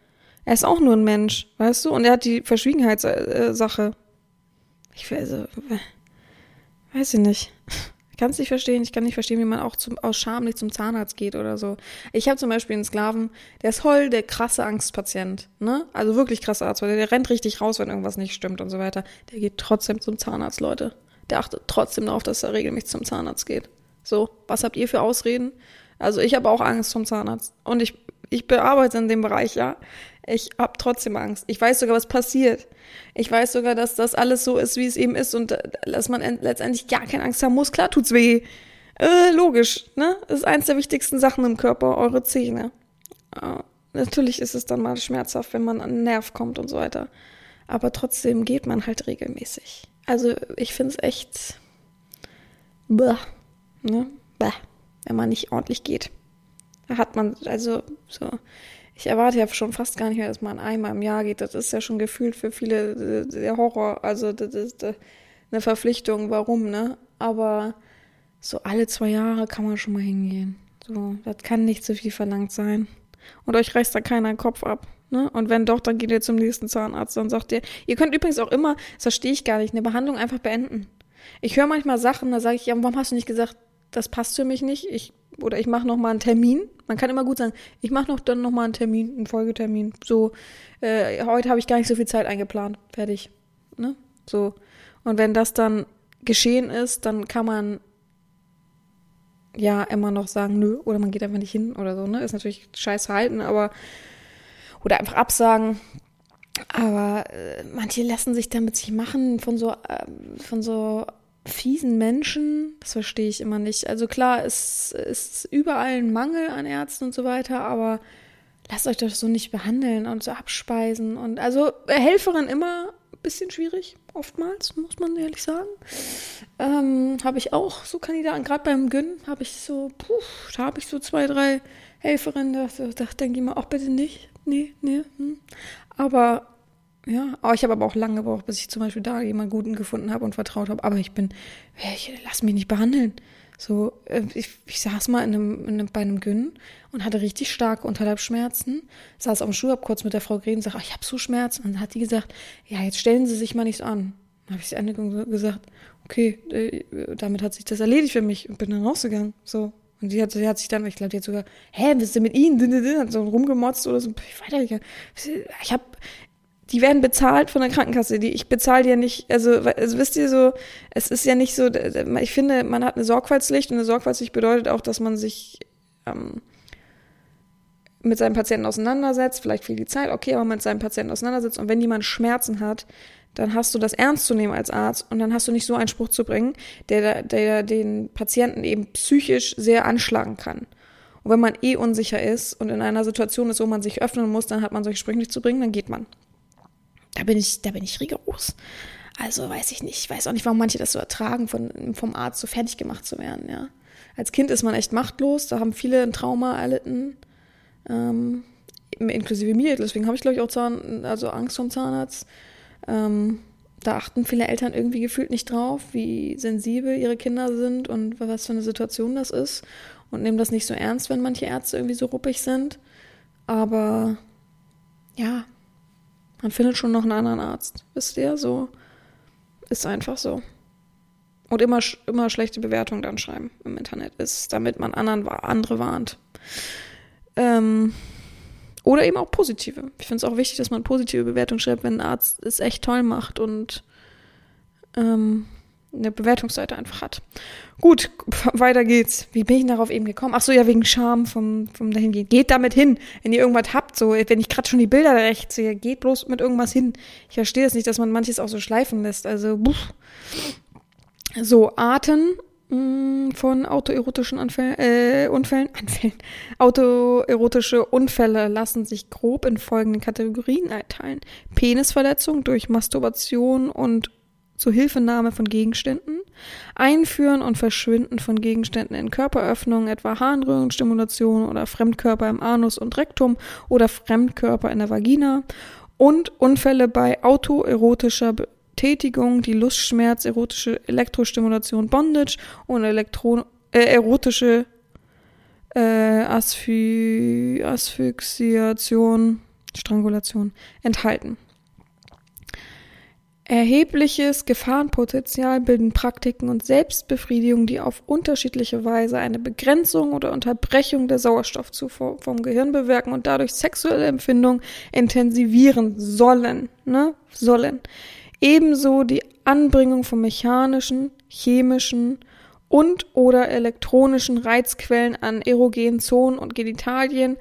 Er ist auch nur ein Mensch, weißt du? Und er hat die Verschwiegenheitssache. Ich will also, weiß ich nicht. Ich kann es nicht verstehen. Ich kann nicht verstehen, wie man auch zum, aus Scham nicht zum Zahnarzt geht oder so. Ich habe zum Beispiel einen Sklaven, der ist voll der krasse Angstpatient, ne? Also wirklich krasser Arzt, weil der rennt richtig raus, wenn irgendwas nicht stimmt und so weiter. Der geht trotzdem zum Zahnarzt, Leute. Der achtet trotzdem darauf, dass er regelmäßig zum Zahnarzt geht. So, was habt ihr für Ausreden? Also ich habe auch Angst vom Zahnarzt. Und ich, ich bearbeite in dem Bereich, ja. Ich habe trotzdem Angst. Ich weiß sogar, was passiert. Ich weiß sogar, dass das alles so ist, wie es eben ist und äh, dass man letztendlich gar keine Angst haben muss. Klar tut's weh. Äh, logisch, ne? Das ist eins der wichtigsten Sachen im Körper, eure Zähne. Äh, natürlich ist es dann mal schmerzhaft, wenn man an den Nerv kommt und so weiter. Aber trotzdem geht man halt regelmäßig. Also ich finde es echt. Bäh. Ne? Bäh, wenn man nicht ordentlich geht. Da hat man, also so, ich erwarte ja schon fast gar nicht mehr, dass man einmal im Jahr geht. Das ist ja schon gefühlt für viele der Horror, also das ist eine Verpflichtung, warum, ne? Aber so alle zwei Jahre kann man schon mal hingehen. So, das kann nicht zu viel verlangt sein. Und euch reißt da keiner den Kopf ab. Ne? Und wenn doch, dann geht ihr zum nächsten Zahnarzt. Dann sagt ihr, ihr könnt übrigens auch immer, das verstehe ich gar nicht, eine Behandlung einfach beenden. Ich höre manchmal Sachen, da sage ich, ja, warum hast du nicht gesagt, das passt für mich nicht. Ich, oder ich mache noch mal einen Termin. Man kann immer gut sagen, ich mache noch dann noch mal einen Termin, einen Folgetermin. So, äh, heute habe ich gar nicht so viel Zeit eingeplant. Fertig. Ne? So. Und wenn das dann geschehen ist, dann kann man ja immer noch sagen, nö, oder man geht einfach nicht hin oder so, ne? Ist natürlich scheiß Verhalten, aber oder einfach absagen. Aber äh, manche lassen sich damit sich machen von so, äh, von so fiesen Menschen, das verstehe ich immer nicht. Also klar, es ist überall ein Mangel an Ärzten und so weiter, aber lasst euch das so nicht behandeln und so abspeisen. Und also Helferin immer ein bisschen schwierig, oftmals, muss man ehrlich sagen. Ähm, habe ich auch so Kandidaten, gerade beim Gyn habe ich so, puh, da habe ich so zwei, drei Helferinnen, da, da denke ich mir auch bitte nicht. Nee, nee. Hm. Aber ja, aber ich habe aber auch lange gebraucht, bis ich zum Beispiel da jemanden Guten gefunden habe und vertraut habe. Aber ich bin, ich lass mich nicht behandeln. So, äh, ich, ich saß mal in einem, in einem, bei einem Gyn und hatte richtig starke Unterleibsschmerzen. Saß auf dem Stuhl, hab kurz mit der Frau geredet und sag, oh, ich habe so Schmerzen. Und dann hat die gesagt, ja, jetzt stellen Sie sich mal nicht so an. Dann habe ich sie Ende gesagt, okay, äh, damit hat sich das erledigt für mich und bin dann rausgegangen. So, Und sie hat, sie hat sich dann, ich glaube, die hat sogar, hä, was ist denn mit ihnen? Hat so rumgemotzt oder so. Weiter, ich habe, die werden bezahlt von der Krankenkasse. Die, ich bezahle die ja nicht, also, also wisst ihr so, es ist ja nicht so, ich finde, man hat eine Sorgfaltspflicht und eine Sorgfaltspflicht bedeutet auch, dass man sich ähm, mit seinem Patienten auseinandersetzt, vielleicht viel die Zeit, okay, aber mit seinem Patienten auseinandersetzt und wenn jemand Schmerzen hat, dann hast du das ernst zu nehmen als Arzt und dann hast du nicht so einen Spruch zu bringen, der, der den Patienten eben psychisch sehr anschlagen kann. Und wenn man eh unsicher ist und in einer Situation ist, wo man sich öffnen muss, dann hat man solche Sprüche nicht zu bringen, dann geht man. Da bin ich, da bin ich rigoros. Also weiß ich nicht. Ich weiß auch nicht, warum manche das so ertragen, von, vom Arzt so fertig gemacht zu werden, ja. Als Kind ist man echt machtlos, da haben viele ein Trauma erlitten. Ähm, inklusive mir, deswegen habe ich, glaube ich, auch Zahn, also Angst vom Zahnarzt. Ähm, da achten viele Eltern irgendwie gefühlt nicht drauf, wie sensibel ihre Kinder sind und was für eine Situation das ist und nehmen das nicht so ernst, wenn manche Ärzte irgendwie so ruppig sind. Aber ja, man findet schon noch einen anderen Arzt. Wisst ihr? So ist einfach so. Und immer, immer schlechte Bewertungen dann schreiben im Internet ist, damit man anderen, andere warnt. Ähm, oder eben auch positive. Ich finde es auch wichtig, dass man positive Bewertungen schreibt, wenn ein Arzt es echt toll macht und ähm, eine Bewertungsseite einfach hat. Gut, weiter geht's. Wie bin ich darauf eben gekommen? Ach so, ja, wegen Scham vom, vom dahingehen. Geht damit hin, wenn ihr irgendwas habt, so, wenn ich gerade schon die Bilder rechts sehe, geht bloß mit irgendwas hin. Ich verstehe es das nicht, dass man manches auch so schleifen lässt. Also, buff. So, Arten Mm, von autoerotischen Anfällen, äh, Unfällen, Anfällen. Autoerotische Unfälle lassen sich grob in folgenden Kategorien einteilen. Penisverletzung durch Masturbation und Zuhilfenahme von Gegenständen, Einführen und Verschwinden von Gegenständen in Körperöffnungen, etwa Harnröhrenstimulation oder Fremdkörper im Anus und Rektum oder Fremdkörper in der Vagina und Unfälle bei autoerotischer Betätigung, die Lustschmerz, erotische Elektrostimulation, Bondage und Elektro äh, erotische äh, Asphy Asphyxiation, Strangulation enthalten. Erhebliches Gefahrenpotenzial bilden Praktiken und Selbstbefriedigung, die auf unterschiedliche Weise eine Begrenzung oder Unterbrechung der Sauerstoffzufuhr vom Gehirn bewirken und dadurch sexuelle Empfindungen intensivieren sollen. Ne? Sollen. Ebenso die Anbringung von mechanischen, chemischen und oder elektronischen Reizquellen an erogenen Zonen und Genitalien,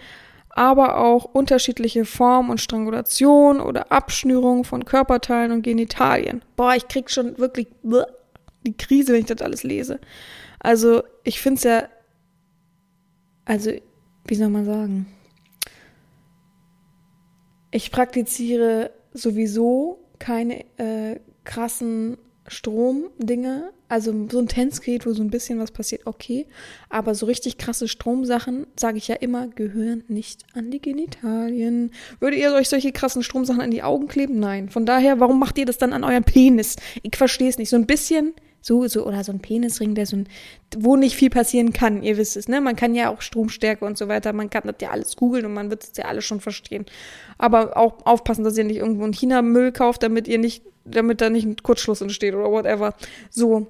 aber auch unterschiedliche Formen und Strangulation oder Abschnürung von Körperteilen und Genitalien. Boah, ich krieg schon wirklich die Krise, wenn ich das alles lese. Also, ich finde es ja, also, wie soll man sagen? Ich praktiziere sowieso keine äh, krassen Stromdinge. Also so ein Tänzgerät, wo so ein bisschen was passiert, okay. Aber so richtig krasse Stromsachen, sage ich ja immer, gehören nicht an die Genitalien. Würdet ihr euch solche krassen Stromsachen an die Augen kleben? Nein. Von daher, warum macht ihr das dann an euren Penis? Ich verstehe es nicht. So ein bisschen so, so, oder so ein Penisring, der so ein, wo nicht viel passieren kann, ihr wisst es, ne? Man kann ja auch Stromstärke und so weiter, man kann das ja alles googeln und man wird es ja alles schon verstehen. Aber auch aufpassen, dass ihr nicht irgendwo einen China-Müll kauft, damit ihr nicht, damit da nicht ein Kurzschluss entsteht oder whatever. So.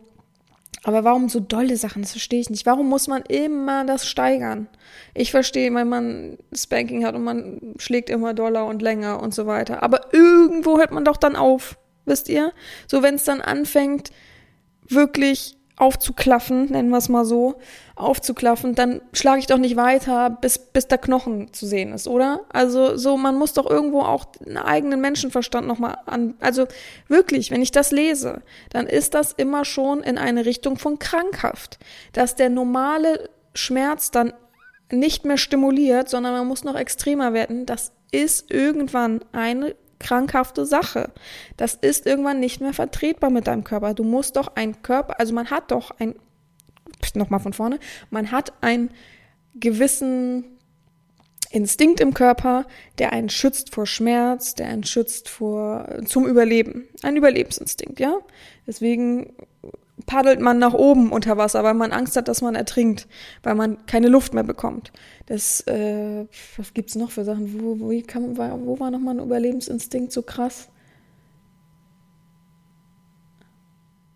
Aber warum so dolle Sachen? Das verstehe ich nicht. Warum muss man immer das steigern? Ich verstehe, wenn man Spanking hat und man schlägt immer doller und länger und so weiter. Aber irgendwo hört man doch dann auf, wisst ihr? So, wenn es dann anfängt, wirklich aufzuklaffen, nennen wir es mal so, aufzuklaffen, dann schlage ich doch nicht weiter, bis, bis der Knochen zu sehen ist, oder? Also so, man muss doch irgendwo auch einen eigenen Menschenverstand nochmal an. Also wirklich, wenn ich das lese, dann ist das immer schon in eine Richtung von krankhaft. Dass der normale Schmerz dann nicht mehr stimuliert, sondern man muss noch extremer werden, das ist irgendwann eine krankhafte Sache. Das ist irgendwann nicht mehr vertretbar mit deinem Körper. Du musst doch ein Körper, also man hat doch ein, nochmal von vorne, man hat einen gewissen Instinkt im Körper, der einen schützt vor Schmerz, der einen schützt vor, zum Überleben. Ein Überlebensinstinkt, ja? Deswegen paddelt man nach oben unter Wasser, weil man Angst hat, dass man ertrinkt, weil man keine Luft mehr bekommt. Das, äh, was gibt's noch für Sachen? Wo, wo, kann, wo war nochmal ein Überlebensinstinkt so krass?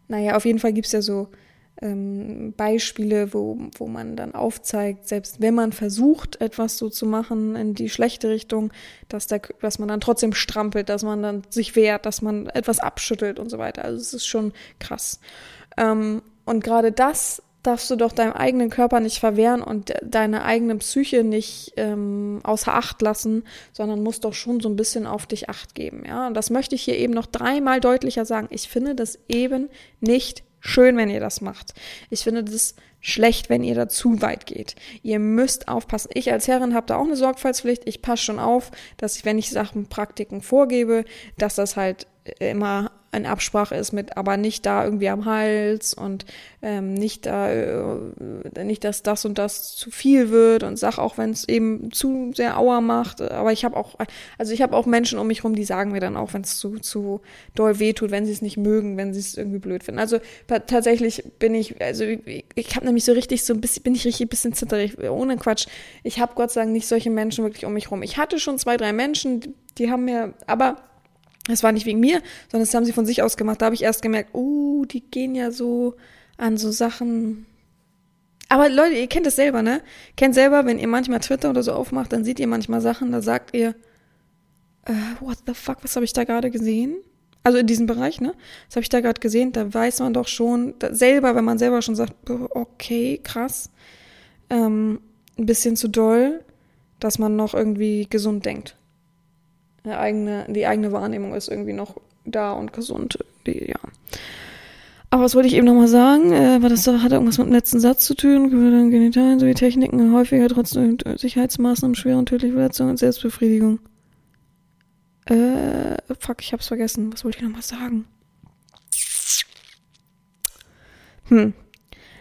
Naja, auf jeden Fall gibt's ja so ähm, Beispiele, wo, wo man dann aufzeigt, selbst wenn man versucht, etwas so zu machen in die schlechte Richtung, dass, der, dass man dann trotzdem strampelt, dass man dann sich wehrt, dass man etwas abschüttelt und so weiter. Also es ist schon krass. Ähm, und gerade das darfst du doch deinem eigenen Körper nicht verwehren und deine eigene Psyche nicht ähm, außer Acht lassen, sondern musst doch schon so ein bisschen auf dich Acht geben. Ja, und das möchte ich hier eben noch dreimal deutlicher sagen. Ich finde das eben nicht schön, wenn ihr das macht. Ich finde das schlecht, wenn ihr da zu weit geht. Ihr müsst aufpassen. Ich als Herrin habe da auch eine Sorgfaltspflicht. Ich passe schon auf, dass ich, wenn ich Sachen, Praktiken vorgebe, dass das halt immer in Absprache ist mit, aber nicht da irgendwie am Hals und ähm, nicht da, äh, nicht, dass das und das zu viel wird und sag auch, wenn es eben zu sehr Auer macht. Aber ich habe auch, also ich habe auch Menschen um mich rum, die sagen mir dann auch, wenn es zu, zu doll wehtut, wenn sie es nicht mögen, wenn sie es irgendwie blöd finden. Also tatsächlich bin ich, also ich, ich habe nämlich so richtig so ein bisschen, bin ich richtig ein bisschen zitterig, ohne Quatsch. Ich habe Gott sei Dank nicht solche Menschen wirklich um mich rum. Ich hatte schon zwei, drei Menschen, die haben mir, aber es war nicht wegen mir, sondern das haben sie von sich aus gemacht. Da habe ich erst gemerkt, oh, die gehen ja so an so Sachen. Aber Leute, ihr kennt es selber, ne? Kennt selber, wenn ihr manchmal Twitter oder so aufmacht, dann seht ihr manchmal Sachen, da sagt ihr, äh, what the fuck, was habe ich da gerade gesehen? Also in diesem Bereich, ne? Was habe ich da gerade gesehen? Da weiß man doch schon selber, wenn man selber schon sagt, okay, krass, ähm, ein bisschen zu doll, dass man noch irgendwie gesund denkt eine eigene, die eigene Wahrnehmung ist irgendwie noch da und gesund. Die, ja. Aber was wollte ich eben nochmal sagen? Äh, war das hat irgendwas mit dem letzten Satz zu tun? Genitalien sowie Techniken häufiger trotz Sicherheitsmaßnahmen, schwere und tödliche Verletzungen und Selbstbefriedigung. Äh, fuck, ich hab's vergessen. Was wollte ich nochmal sagen? Hm.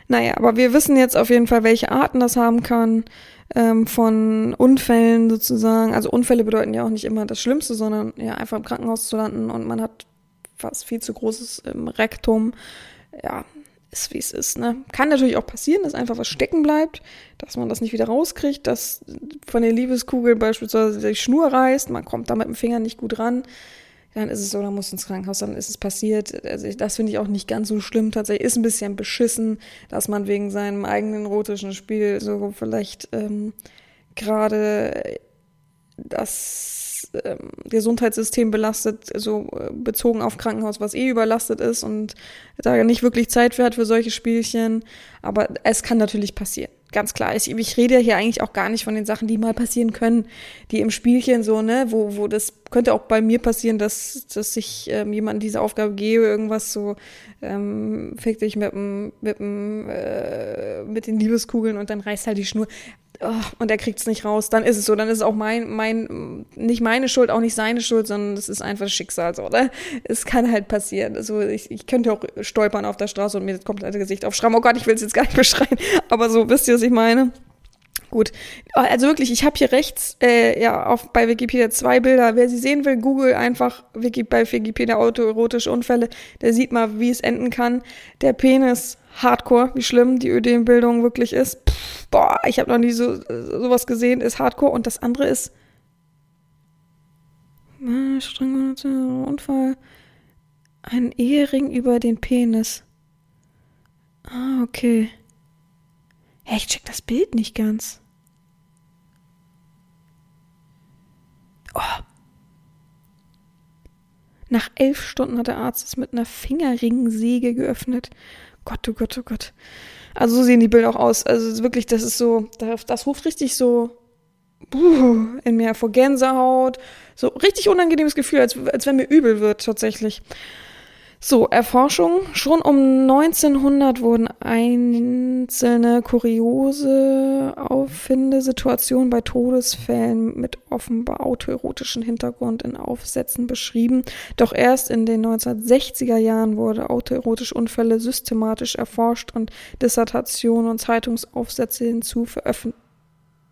Naja, aber wir wissen jetzt auf jeden Fall, welche Arten das haben kann ähm, von Unfällen sozusagen. Also Unfälle bedeuten ja auch nicht immer das Schlimmste, sondern ja einfach im Krankenhaus zu landen und man hat was viel zu großes im Rektum. Ja, ist wie es ist. Ne? Kann natürlich auch passieren, dass einfach was stecken bleibt, dass man das nicht wieder rauskriegt, dass von der Liebeskugel beispielsweise die Schnur reißt, man kommt da mit dem Finger nicht gut ran dann ist es so, dann muss ins Krankenhaus, dann ist es passiert. Also das finde ich auch nicht ganz so schlimm. Tatsächlich ist ein bisschen beschissen, dass man wegen seinem eigenen erotischen Spiel so vielleicht ähm, gerade das ähm, Gesundheitssystem belastet, so äh, bezogen auf Krankenhaus, was eh überlastet ist und da nicht wirklich Zeit für hat für solche Spielchen. Aber es kann natürlich passieren ganz klar. Ich, ich rede hier eigentlich auch gar nicht von den Sachen, die mal passieren können, die im Spielchen so, ne, wo, wo das könnte auch bei mir passieren, dass, dass ich ähm, jemandem diese Aufgabe gebe, irgendwas so, ähm, fick dich mit dem, mit dem, äh, mit den Liebeskugeln und dann reißt halt die Schnur oh, und er kriegt es nicht raus, dann ist es so, dann ist es auch mein, mein, nicht meine Schuld, auch nicht seine Schuld, sondern es ist einfach Schicksal so, oder? Es kann halt passieren. Also ich, ich könnte auch stolpern auf der Straße und mir das komplette Gesicht aufschreiben. Oh Gott, ich will es jetzt gar nicht beschreien, aber so wisst ihr, was ich meine. Gut, also wirklich, ich habe hier rechts äh, ja auf bei Wikipedia zwei Bilder. Wer sie sehen will, Google einfach Wiki, bei Wikipedia autoerotische Unfälle. Der sieht mal, wie es enden kann. Der Penis Hardcore, wie schlimm die Ödembildung wirklich ist. Pff, boah, ich habe noch nie so sowas gesehen, ist Hardcore. Und das andere ist streng Unfall. Ein Ehering über den Penis. Ah, okay. Hey, ich check das Bild nicht ganz. Oh. Nach elf Stunden hat der Arzt es mit einer Fingerringsäge geöffnet. Gott, oh Gott, oh Gott. Also so sehen die Bilder auch aus. Also wirklich, das ist so, das, das ruft richtig so buh, in mir vor Gänsehaut. So richtig unangenehmes Gefühl, als, als wenn mir übel wird tatsächlich. So, Erforschung. Schon um 1900 wurden einzelne kuriose Auffindesituationen bei Todesfällen mit offenbar autoerotischen Hintergrund in Aufsätzen beschrieben. Doch erst in den 1960er Jahren wurde autoerotische Unfälle systematisch erforscht und Dissertationen und Zeitungsaufsätze hinzu veröffentlicht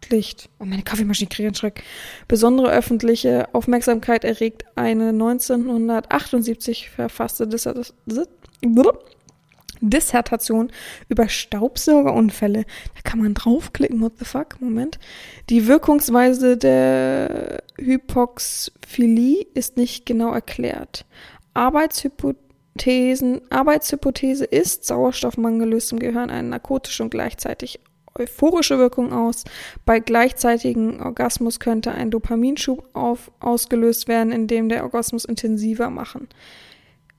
veröffentlicht. Oh, meine Kaffeemaschine kriegt einen Schreck. Besondere öffentliche Aufmerksamkeit erregt eine 1978 verfasste Dissertation über Staubsaugerunfälle. Da kann man draufklicken, what the fuck, Moment. Die Wirkungsweise der Hypoxphilie ist nicht genau erklärt. Arbeitshypothese Thesen, Arbeitshypothese ist, Sauerstoffmangel löst im Gehirn eine narkotische und gleichzeitig euphorische Wirkung aus. Bei gleichzeitigem Orgasmus könnte ein Dopaminschub auf, ausgelöst werden, indem der Orgasmus intensiver machen.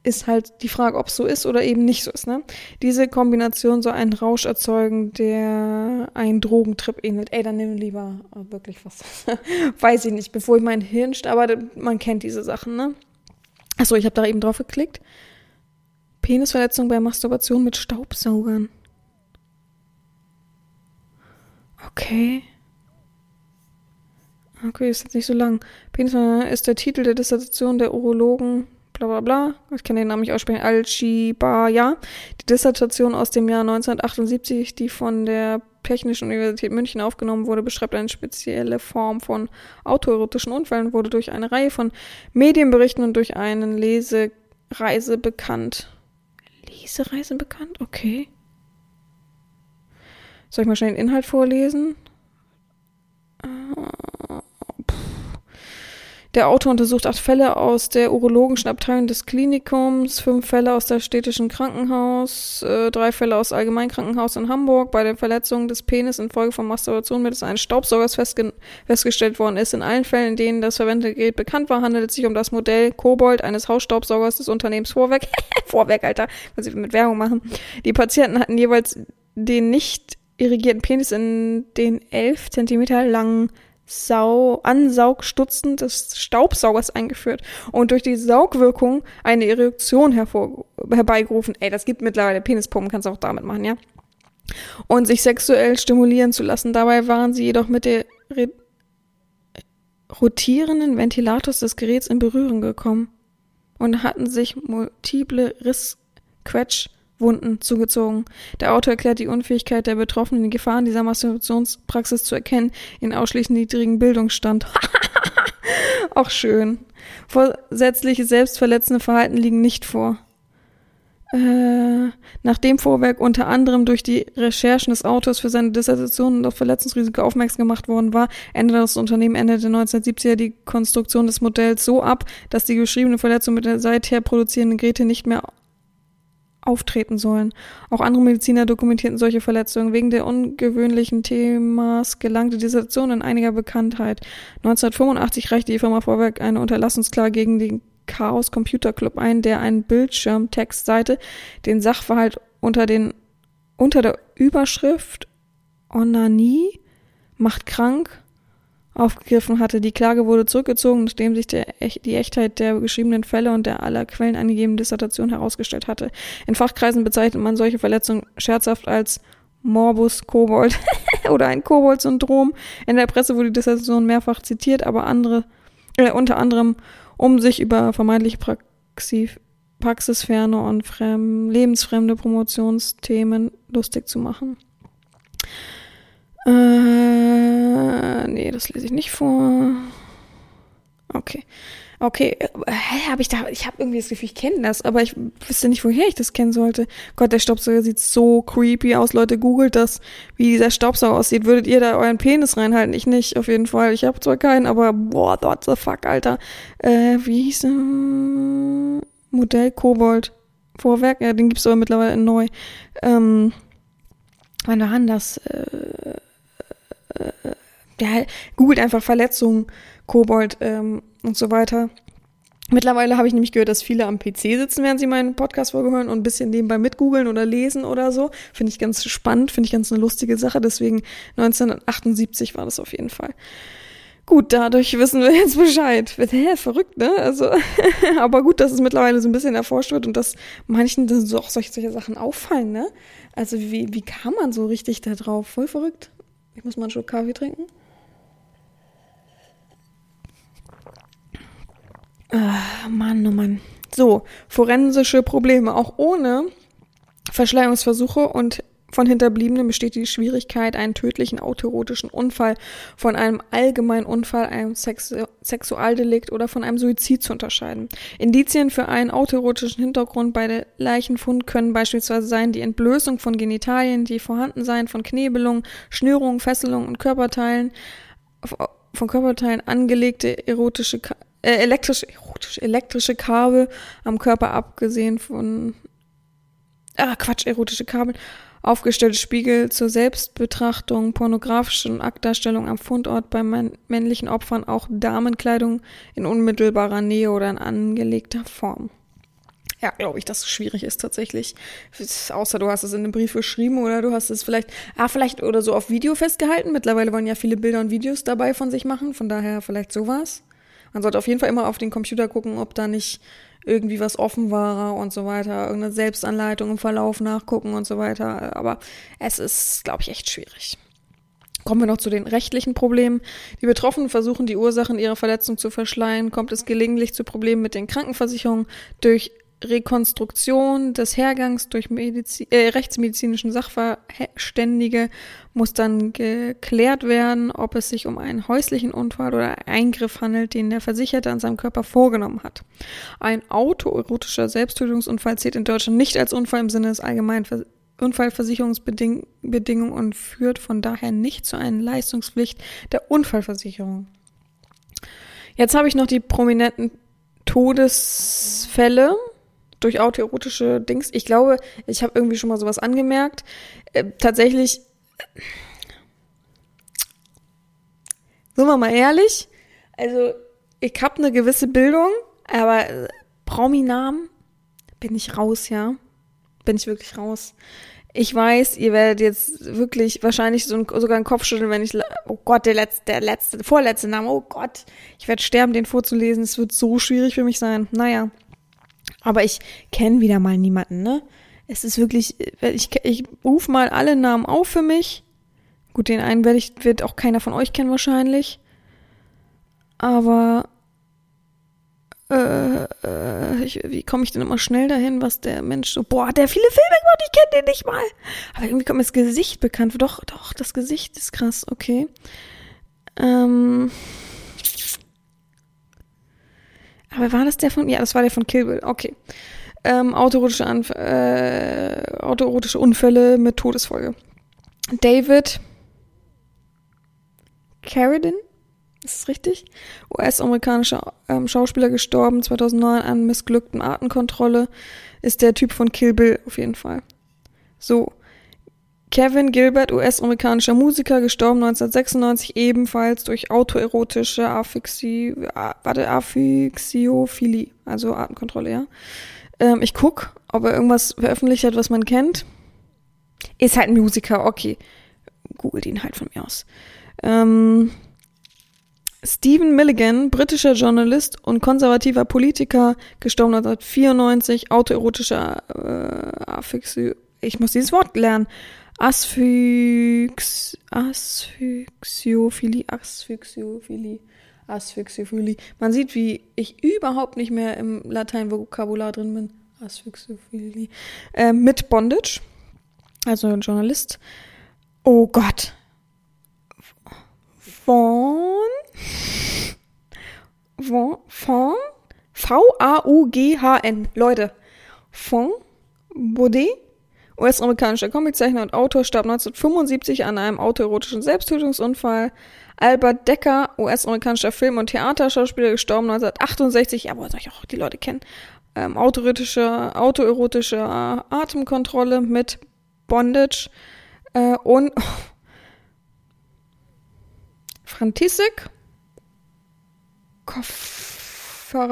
Ist halt die Frage, ob es so ist oder eben nicht so ist. Ne? Diese Kombination soll einen Rausch erzeugen, der einen Drogentrip ähnelt. Ey, dann nimm lieber äh, wirklich was. Weiß ich nicht, bevor ich mein Hirn, aber man kennt diese Sachen, ne? Achso, ich habe da eben drauf geklickt. Penisverletzung bei Masturbation mit Staubsaugern. Okay. Okay, ist jetzt nicht so lang. Penis ist der Titel der Dissertation der Urologen, bla bla bla. Ich kann den Namen nicht aussprechen. Al-Shibaya. Die Dissertation aus dem Jahr 1978, die von der Technischen Universität München aufgenommen wurde, beschreibt eine spezielle Form von autoerotischen Unfällen, wurde durch eine Reihe von Medienberichten und durch einen Lesereise bekannt. Lesereise bekannt? Okay. Soll ich mal schnell den Inhalt vorlesen? Der Autor untersucht acht Fälle aus der urologischen Abteilung des Klinikums, fünf Fälle aus der städtischen Krankenhaus, äh, drei Fälle aus Allgemeinkrankenhaus in Hamburg. Bei den Verletzungen des Penis infolge von Masturbation mittels eines Staubsaugers festge festgestellt worden ist. In allen Fällen, in denen das verwendete Gerät bekannt war, handelt es sich um das Modell Kobold eines Hausstaubsaugers des Unternehmens Vorwerk. Vorwerk, Alter, was sie mit Werbung machen. Die Patienten hatten jeweils den nicht irrigierten Penis in den elf Zentimeter langen Sau Ansaugstutzen des Staubsaugers eingeführt und durch die Saugwirkung eine Erektion hervor herbeigerufen. Ey, das gibt mittlerweile Penispumpen, kannst du auch damit machen, ja? Und sich sexuell stimulieren zu lassen. Dabei waren sie jedoch mit der rotierenden Ventilators des Geräts in Berührung gekommen und hatten sich multiple Rissquetsch Wunden zugezogen. Der Autor erklärt die Unfähigkeit der Betroffenen, die Gefahren dieser Masturbationspraxis zu erkennen, in ausschließlich niedrigen Bildungsstand. Auch schön. Vorsätzliche selbstverletzende Verhalten liegen nicht vor. Äh, nach dem Vorwerk unter anderem durch die Recherchen des Autors für seine Dissertation auf Verletzungsrisiko aufmerksam gemacht worden war, änderte das Unternehmen Ende der 1970er die Konstruktion des Modells so ab, dass die geschriebene Verletzung mit der seither produzierenden Geräte nicht mehr auftreten sollen. Auch andere Mediziner dokumentierten solche Verletzungen. Wegen der ungewöhnlichen Themas gelangte die Dissertation in einiger Bekanntheit. 1985 reichte die Firma Vorwerk eine Unterlassungsklage gegen den Chaos Computer Club ein, der einen Bildschirmtextseite den Sachverhalt unter den unter der Überschrift Onanie macht krank aufgegriffen hatte. Die Klage wurde zurückgezogen, nachdem sich der, die Echtheit der geschriebenen Fälle und der aller Quellen angegebenen Dissertation herausgestellt hatte. In Fachkreisen bezeichnet man solche Verletzungen scherzhaft als Morbus Kobold oder ein Kobold-Syndrom. In der Presse wurde die Dissertation mehrfach zitiert, aber andere, äh, unter anderem, um sich über vermeintliche Praxis, praxisferne und fremd, lebensfremde Promotionsthemen lustig zu machen. Äh, nee, das lese ich nicht vor. Okay. Okay, hä, habe ich da, ich habe irgendwie das Gefühl, ich kenne das, aber ich wüsste nicht, woher ich das kennen sollte. Gott, der Staubsauger sieht so creepy aus. Leute, googelt das, wie dieser Staubsauger aussieht. Würdet ihr da euren Penis reinhalten? Ich nicht, auf jeden Fall. Ich habe zwar keinen, aber boah, what the fuck, Alter. Äh, wie hieß der? Modell Kobold. Vorwerk, ja, den gibt's aber mittlerweile neu. Ähm, wann war denn das? Äh, ja, googelt einfach Verletzungen, Kobold ähm, und so weiter. Mittlerweile habe ich nämlich gehört, dass viele am PC sitzen, während sie meinen Podcast vorgehören und ein bisschen nebenbei mitgoogeln oder lesen oder so. Finde ich ganz spannend, finde ich ganz eine lustige Sache. Deswegen 1978 war das auf jeden Fall. Gut, dadurch wissen wir jetzt Bescheid. Hä, verrückt, ne? Also, aber gut, dass es mittlerweile so ein bisschen erforscht wird und dass manchen dann so auch solche, solche Sachen auffallen, ne? Also, wie, wie kam man so richtig da drauf? Voll verrückt. Ich muss mal einen Schluck Kaffee trinken. Ah, Mann, oh Mann. So, forensische Probleme. Auch ohne Verschleierungsversuche und von Hinterbliebenen besteht die Schwierigkeit, einen tödlichen autoerotischen Unfall von einem allgemeinen Unfall, einem Sexu Sexualdelikt oder von einem Suizid zu unterscheiden. Indizien für einen autoerotischen Hintergrund bei der Leichenfund können beispielsweise sein die Entblößung von Genitalien, die Vorhandensein von Knebelungen, Schnürungen, Fesselungen und Körperteilen, von Körperteilen angelegte erotische äh, elektrische, erotisch, elektrische Kabel am Körper abgesehen von, ah, Quatsch, erotische Kabel, aufgestellte Spiegel zur Selbstbetrachtung, pornografische und Aktdarstellung am Fundort bei männlichen Opfern, auch Damenkleidung in unmittelbarer Nähe oder in angelegter Form. Ja, glaube ich, dass es schwierig ist tatsächlich. Außer du hast es in einem Brief geschrieben oder du hast es vielleicht, ah, vielleicht oder so auf Video festgehalten. Mittlerweile wollen ja viele Bilder und Videos dabei von sich machen, von daher vielleicht sowas. Man sollte auf jeden Fall immer auf den Computer gucken, ob da nicht irgendwie was offen war und so weiter, irgendeine Selbstanleitung im Verlauf nachgucken und so weiter. Aber es ist, glaube ich, echt schwierig. Kommen wir noch zu den rechtlichen Problemen. Die Betroffenen versuchen, die Ursachen ihrer Verletzung zu verschleiern. Kommt es gelegentlich zu Problemen mit den Krankenversicherungen durch Rekonstruktion des Hergangs durch Medizi äh, rechtsmedizinischen Sachverständige muss dann geklärt werden, ob es sich um einen häuslichen Unfall oder Eingriff handelt, den der Versicherte an seinem Körper vorgenommen hat. Ein autoerotischer Selbsttötungsunfall zählt in Deutschland nicht als Unfall im Sinne des allgemeinen Ver Unfallversicherungsbedingungen und führt von daher nicht zu einer Leistungspflicht der Unfallversicherung. Jetzt habe ich noch die prominenten Todesfälle durch autoerotische Dings. Ich glaube, ich habe irgendwie schon mal sowas angemerkt. Äh, tatsächlich, sind wir mal ehrlich, also ich habe eine gewisse Bildung, aber äh, Prominamen bin ich raus, ja. Bin ich wirklich raus. Ich weiß, ihr werdet jetzt wirklich wahrscheinlich so ein, sogar einen Kopf schütteln, wenn ich, oh Gott, der letzte, der letzte, vorletzte Name, oh Gott, ich werde sterben, den vorzulesen. Es wird so schwierig für mich sein. Naja. Aber ich kenne wieder mal niemanden, ne? Es ist wirklich, ich, ich rufe mal alle Namen auf für mich. Gut, den einen werde ich, wird auch keiner von euch kennen wahrscheinlich. Aber äh, äh, ich, wie komme ich denn immer schnell dahin, was der Mensch so, boah, der viele Filme gemacht, ich kenne den nicht mal. Aber irgendwie kommt mir das Gesicht bekannt. Doch, doch, das Gesicht ist krass, okay. Ähm, aber war das der von? Ja, das war der von Kill Bill. Okay. Ähm, autoerotische, Anf äh, autoerotische Unfälle mit Todesfolge. David Carradine, ist das richtig? US-amerikanischer ähm, Schauspieler gestorben 2009 an missglückten Artenkontrolle. Ist der Typ von Kill Bill auf jeden Fall. So. Kevin Gilbert, US-amerikanischer Musiker, gestorben 1996 ebenfalls durch autoerotische Affixi, warte, Affixiophilie, also Atemkontrolle, ja. Ähm, ich guck, ob er irgendwas veröffentlicht hat, was man kennt. Ist halt ein Musiker, okay. Googelt ihn halt von mir aus. Ähm, Stephen Milligan, britischer Journalist und konservativer Politiker, gestorben 1994, autoerotischer äh, Affixi, ich muss dieses Wort lernen. Asphyx, Asphyxiophilie, Asphyxiophilie, Asphyxiophilie. Man sieht, wie ich überhaupt nicht mehr im Latein-Vokabular drin bin. Asphyxiophilie. Äh, mit Bondage, also ein Journalist. Oh Gott. Von, von, von, V-A-U-G-H-N. Leute. Von Baudet US-amerikanischer Comiczeichner und Autor starb 1975 an einem autoerotischen Selbsttötungsunfall. Albert Decker, US-amerikanischer Film- und Theaterschauspieler, gestorben 1968. Ja, soll ich auch die Leute kennen? Ähm, autoerotische, autoerotische Atemkontrolle mit Bondage äh, und oh, Frantisek Kofferer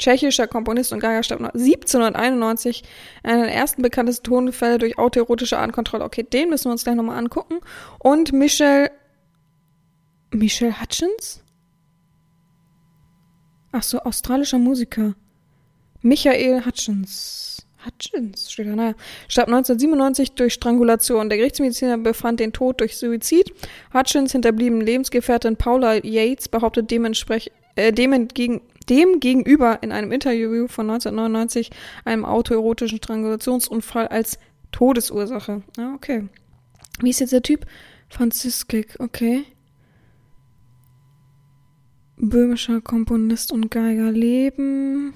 tschechischer Komponist und Geiger starb 1791. Einer der ersten bekanntesten Tonfälle durch autoerotische Artenkontrolle. Okay, den müssen wir uns gleich nochmal angucken. Und Michelle. Michelle Hutchins? Ach so, australischer Musiker. Michael Hutchins. Hutchins steht da, naja. Starb 1997 durch Strangulation. Der Gerichtsmediziner befand den Tod durch Suizid. Hutchins hinterblieben Lebensgefährtin Paula Yates behauptet dementsprechend, äh, dem dem gegenüber in einem Interview von 1999 einem autoerotischen Strangulationsunfall als Todesursache. Ja, okay. Wie ist jetzt der Typ? Franziskik, okay. Böhmischer Komponist und Geiger leben.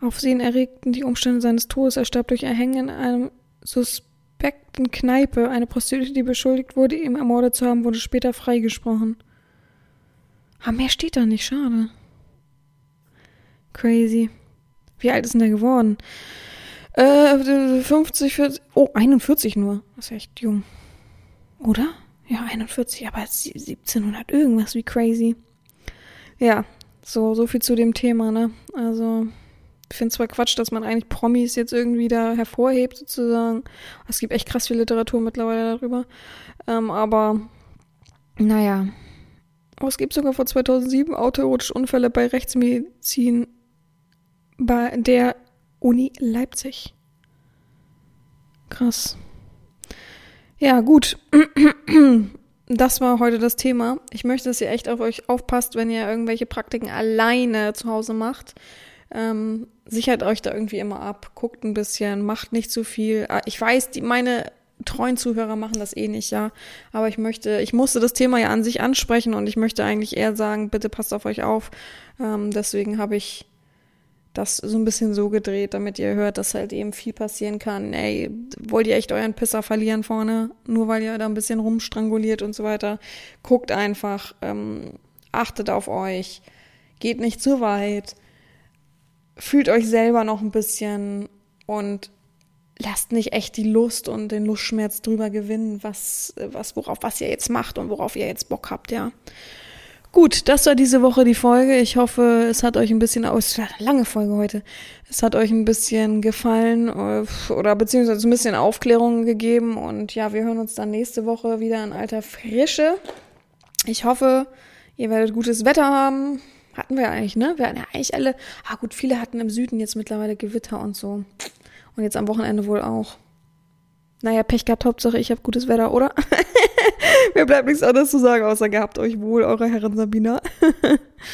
Aufsehen erregten die Umstände seines Todes. Er starb durch Erhängen in einem suspekten Kneipe. Eine Prostituierte, die beschuldigt wurde, ihn ermordet zu haben, wurde später freigesprochen. Ah, mehr steht da nicht, schade. Crazy. Wie alt ist denn der geworden? Äh, 50, 40, oh, 41 nur. Das ist echt jung. Oder? Ja, 41, aber 1700 irgendwas, wie crazy. Ja, so, so viel zu dem Thema, ne? Also, ich finde zwar Quatsch, dass man eigentlich Promis jetzt irgendwie da hervorhebt, sozusagen. Es gibt echt krass viel Literatur mittlerweile darüber. Ähm, aber, naja. Oh, es gibt sogar vor 2007 autoerotische Unfälle bei Rechtsmedizin bei der Uni Leipzig. Krass. Ja, gut. Das war heute das Thema. Ich möchte, dass ihr echt auf euch aufpasst, wenn ihr irgendwelche Praktiken alleine zu Hause macht. Ähm, sichert euch da irgendwie immer ab, guckt ein bisschen, macht nicht zu viel. Ah, ich weiß, die, meine treuen Zuhörer machen das eh nicht, ja. Aber ich möchte, ich musste das Thema ja an sich ansprechen und ich möchte eigentlich eher sagen, bitte passt auf euch auf. Ähm, deswegen habe ich das so ein bisschen so gedreht, damit ihr hört, dass halt eben viel passieren kann. Ey, wollt ihr echt euren Pisser verlieren vorne, nur weil ihr da ein bisschen rumstranguliert und so weiter. Guckt einfach, ähm, achtet auf euch, geht nicht zu weit, fühlt euch selber noch ein bisschen und lasst nicht echt die Lust und den Lustschmerz drüber gewinnen, was, was, worauf was ihr jetzt macht und worauf ihr jetzt Bock habt, ja. Gut, das war diese Woche die Folge. Ich hoffe, es hat euch ein bisschen aus. Lange Folge heute. Es hat euch ein bisschen gefallen äh, oder beziehungsweise ein bisschen Aufklärung gegeben. Und ja, wir hören uns dann nächste Woche wieder in alter Frische. Ich hoffe, ihr werdet gutes Wetter haben. Hatten wir eigentlich, ne? Wir hatten ja eigentlich alle. Ah, gut, viele hatten im Süden jetzt mittlerweile Gewitter und so. Und jetzt am Wochenende wohl auch. Naja, Pech gehabt, Hauptsache ich habe gutes Wetter, oder? Mir bleibt nichts anderes zu sagen, außer gehabt euch wohl, eure Herren Sabina.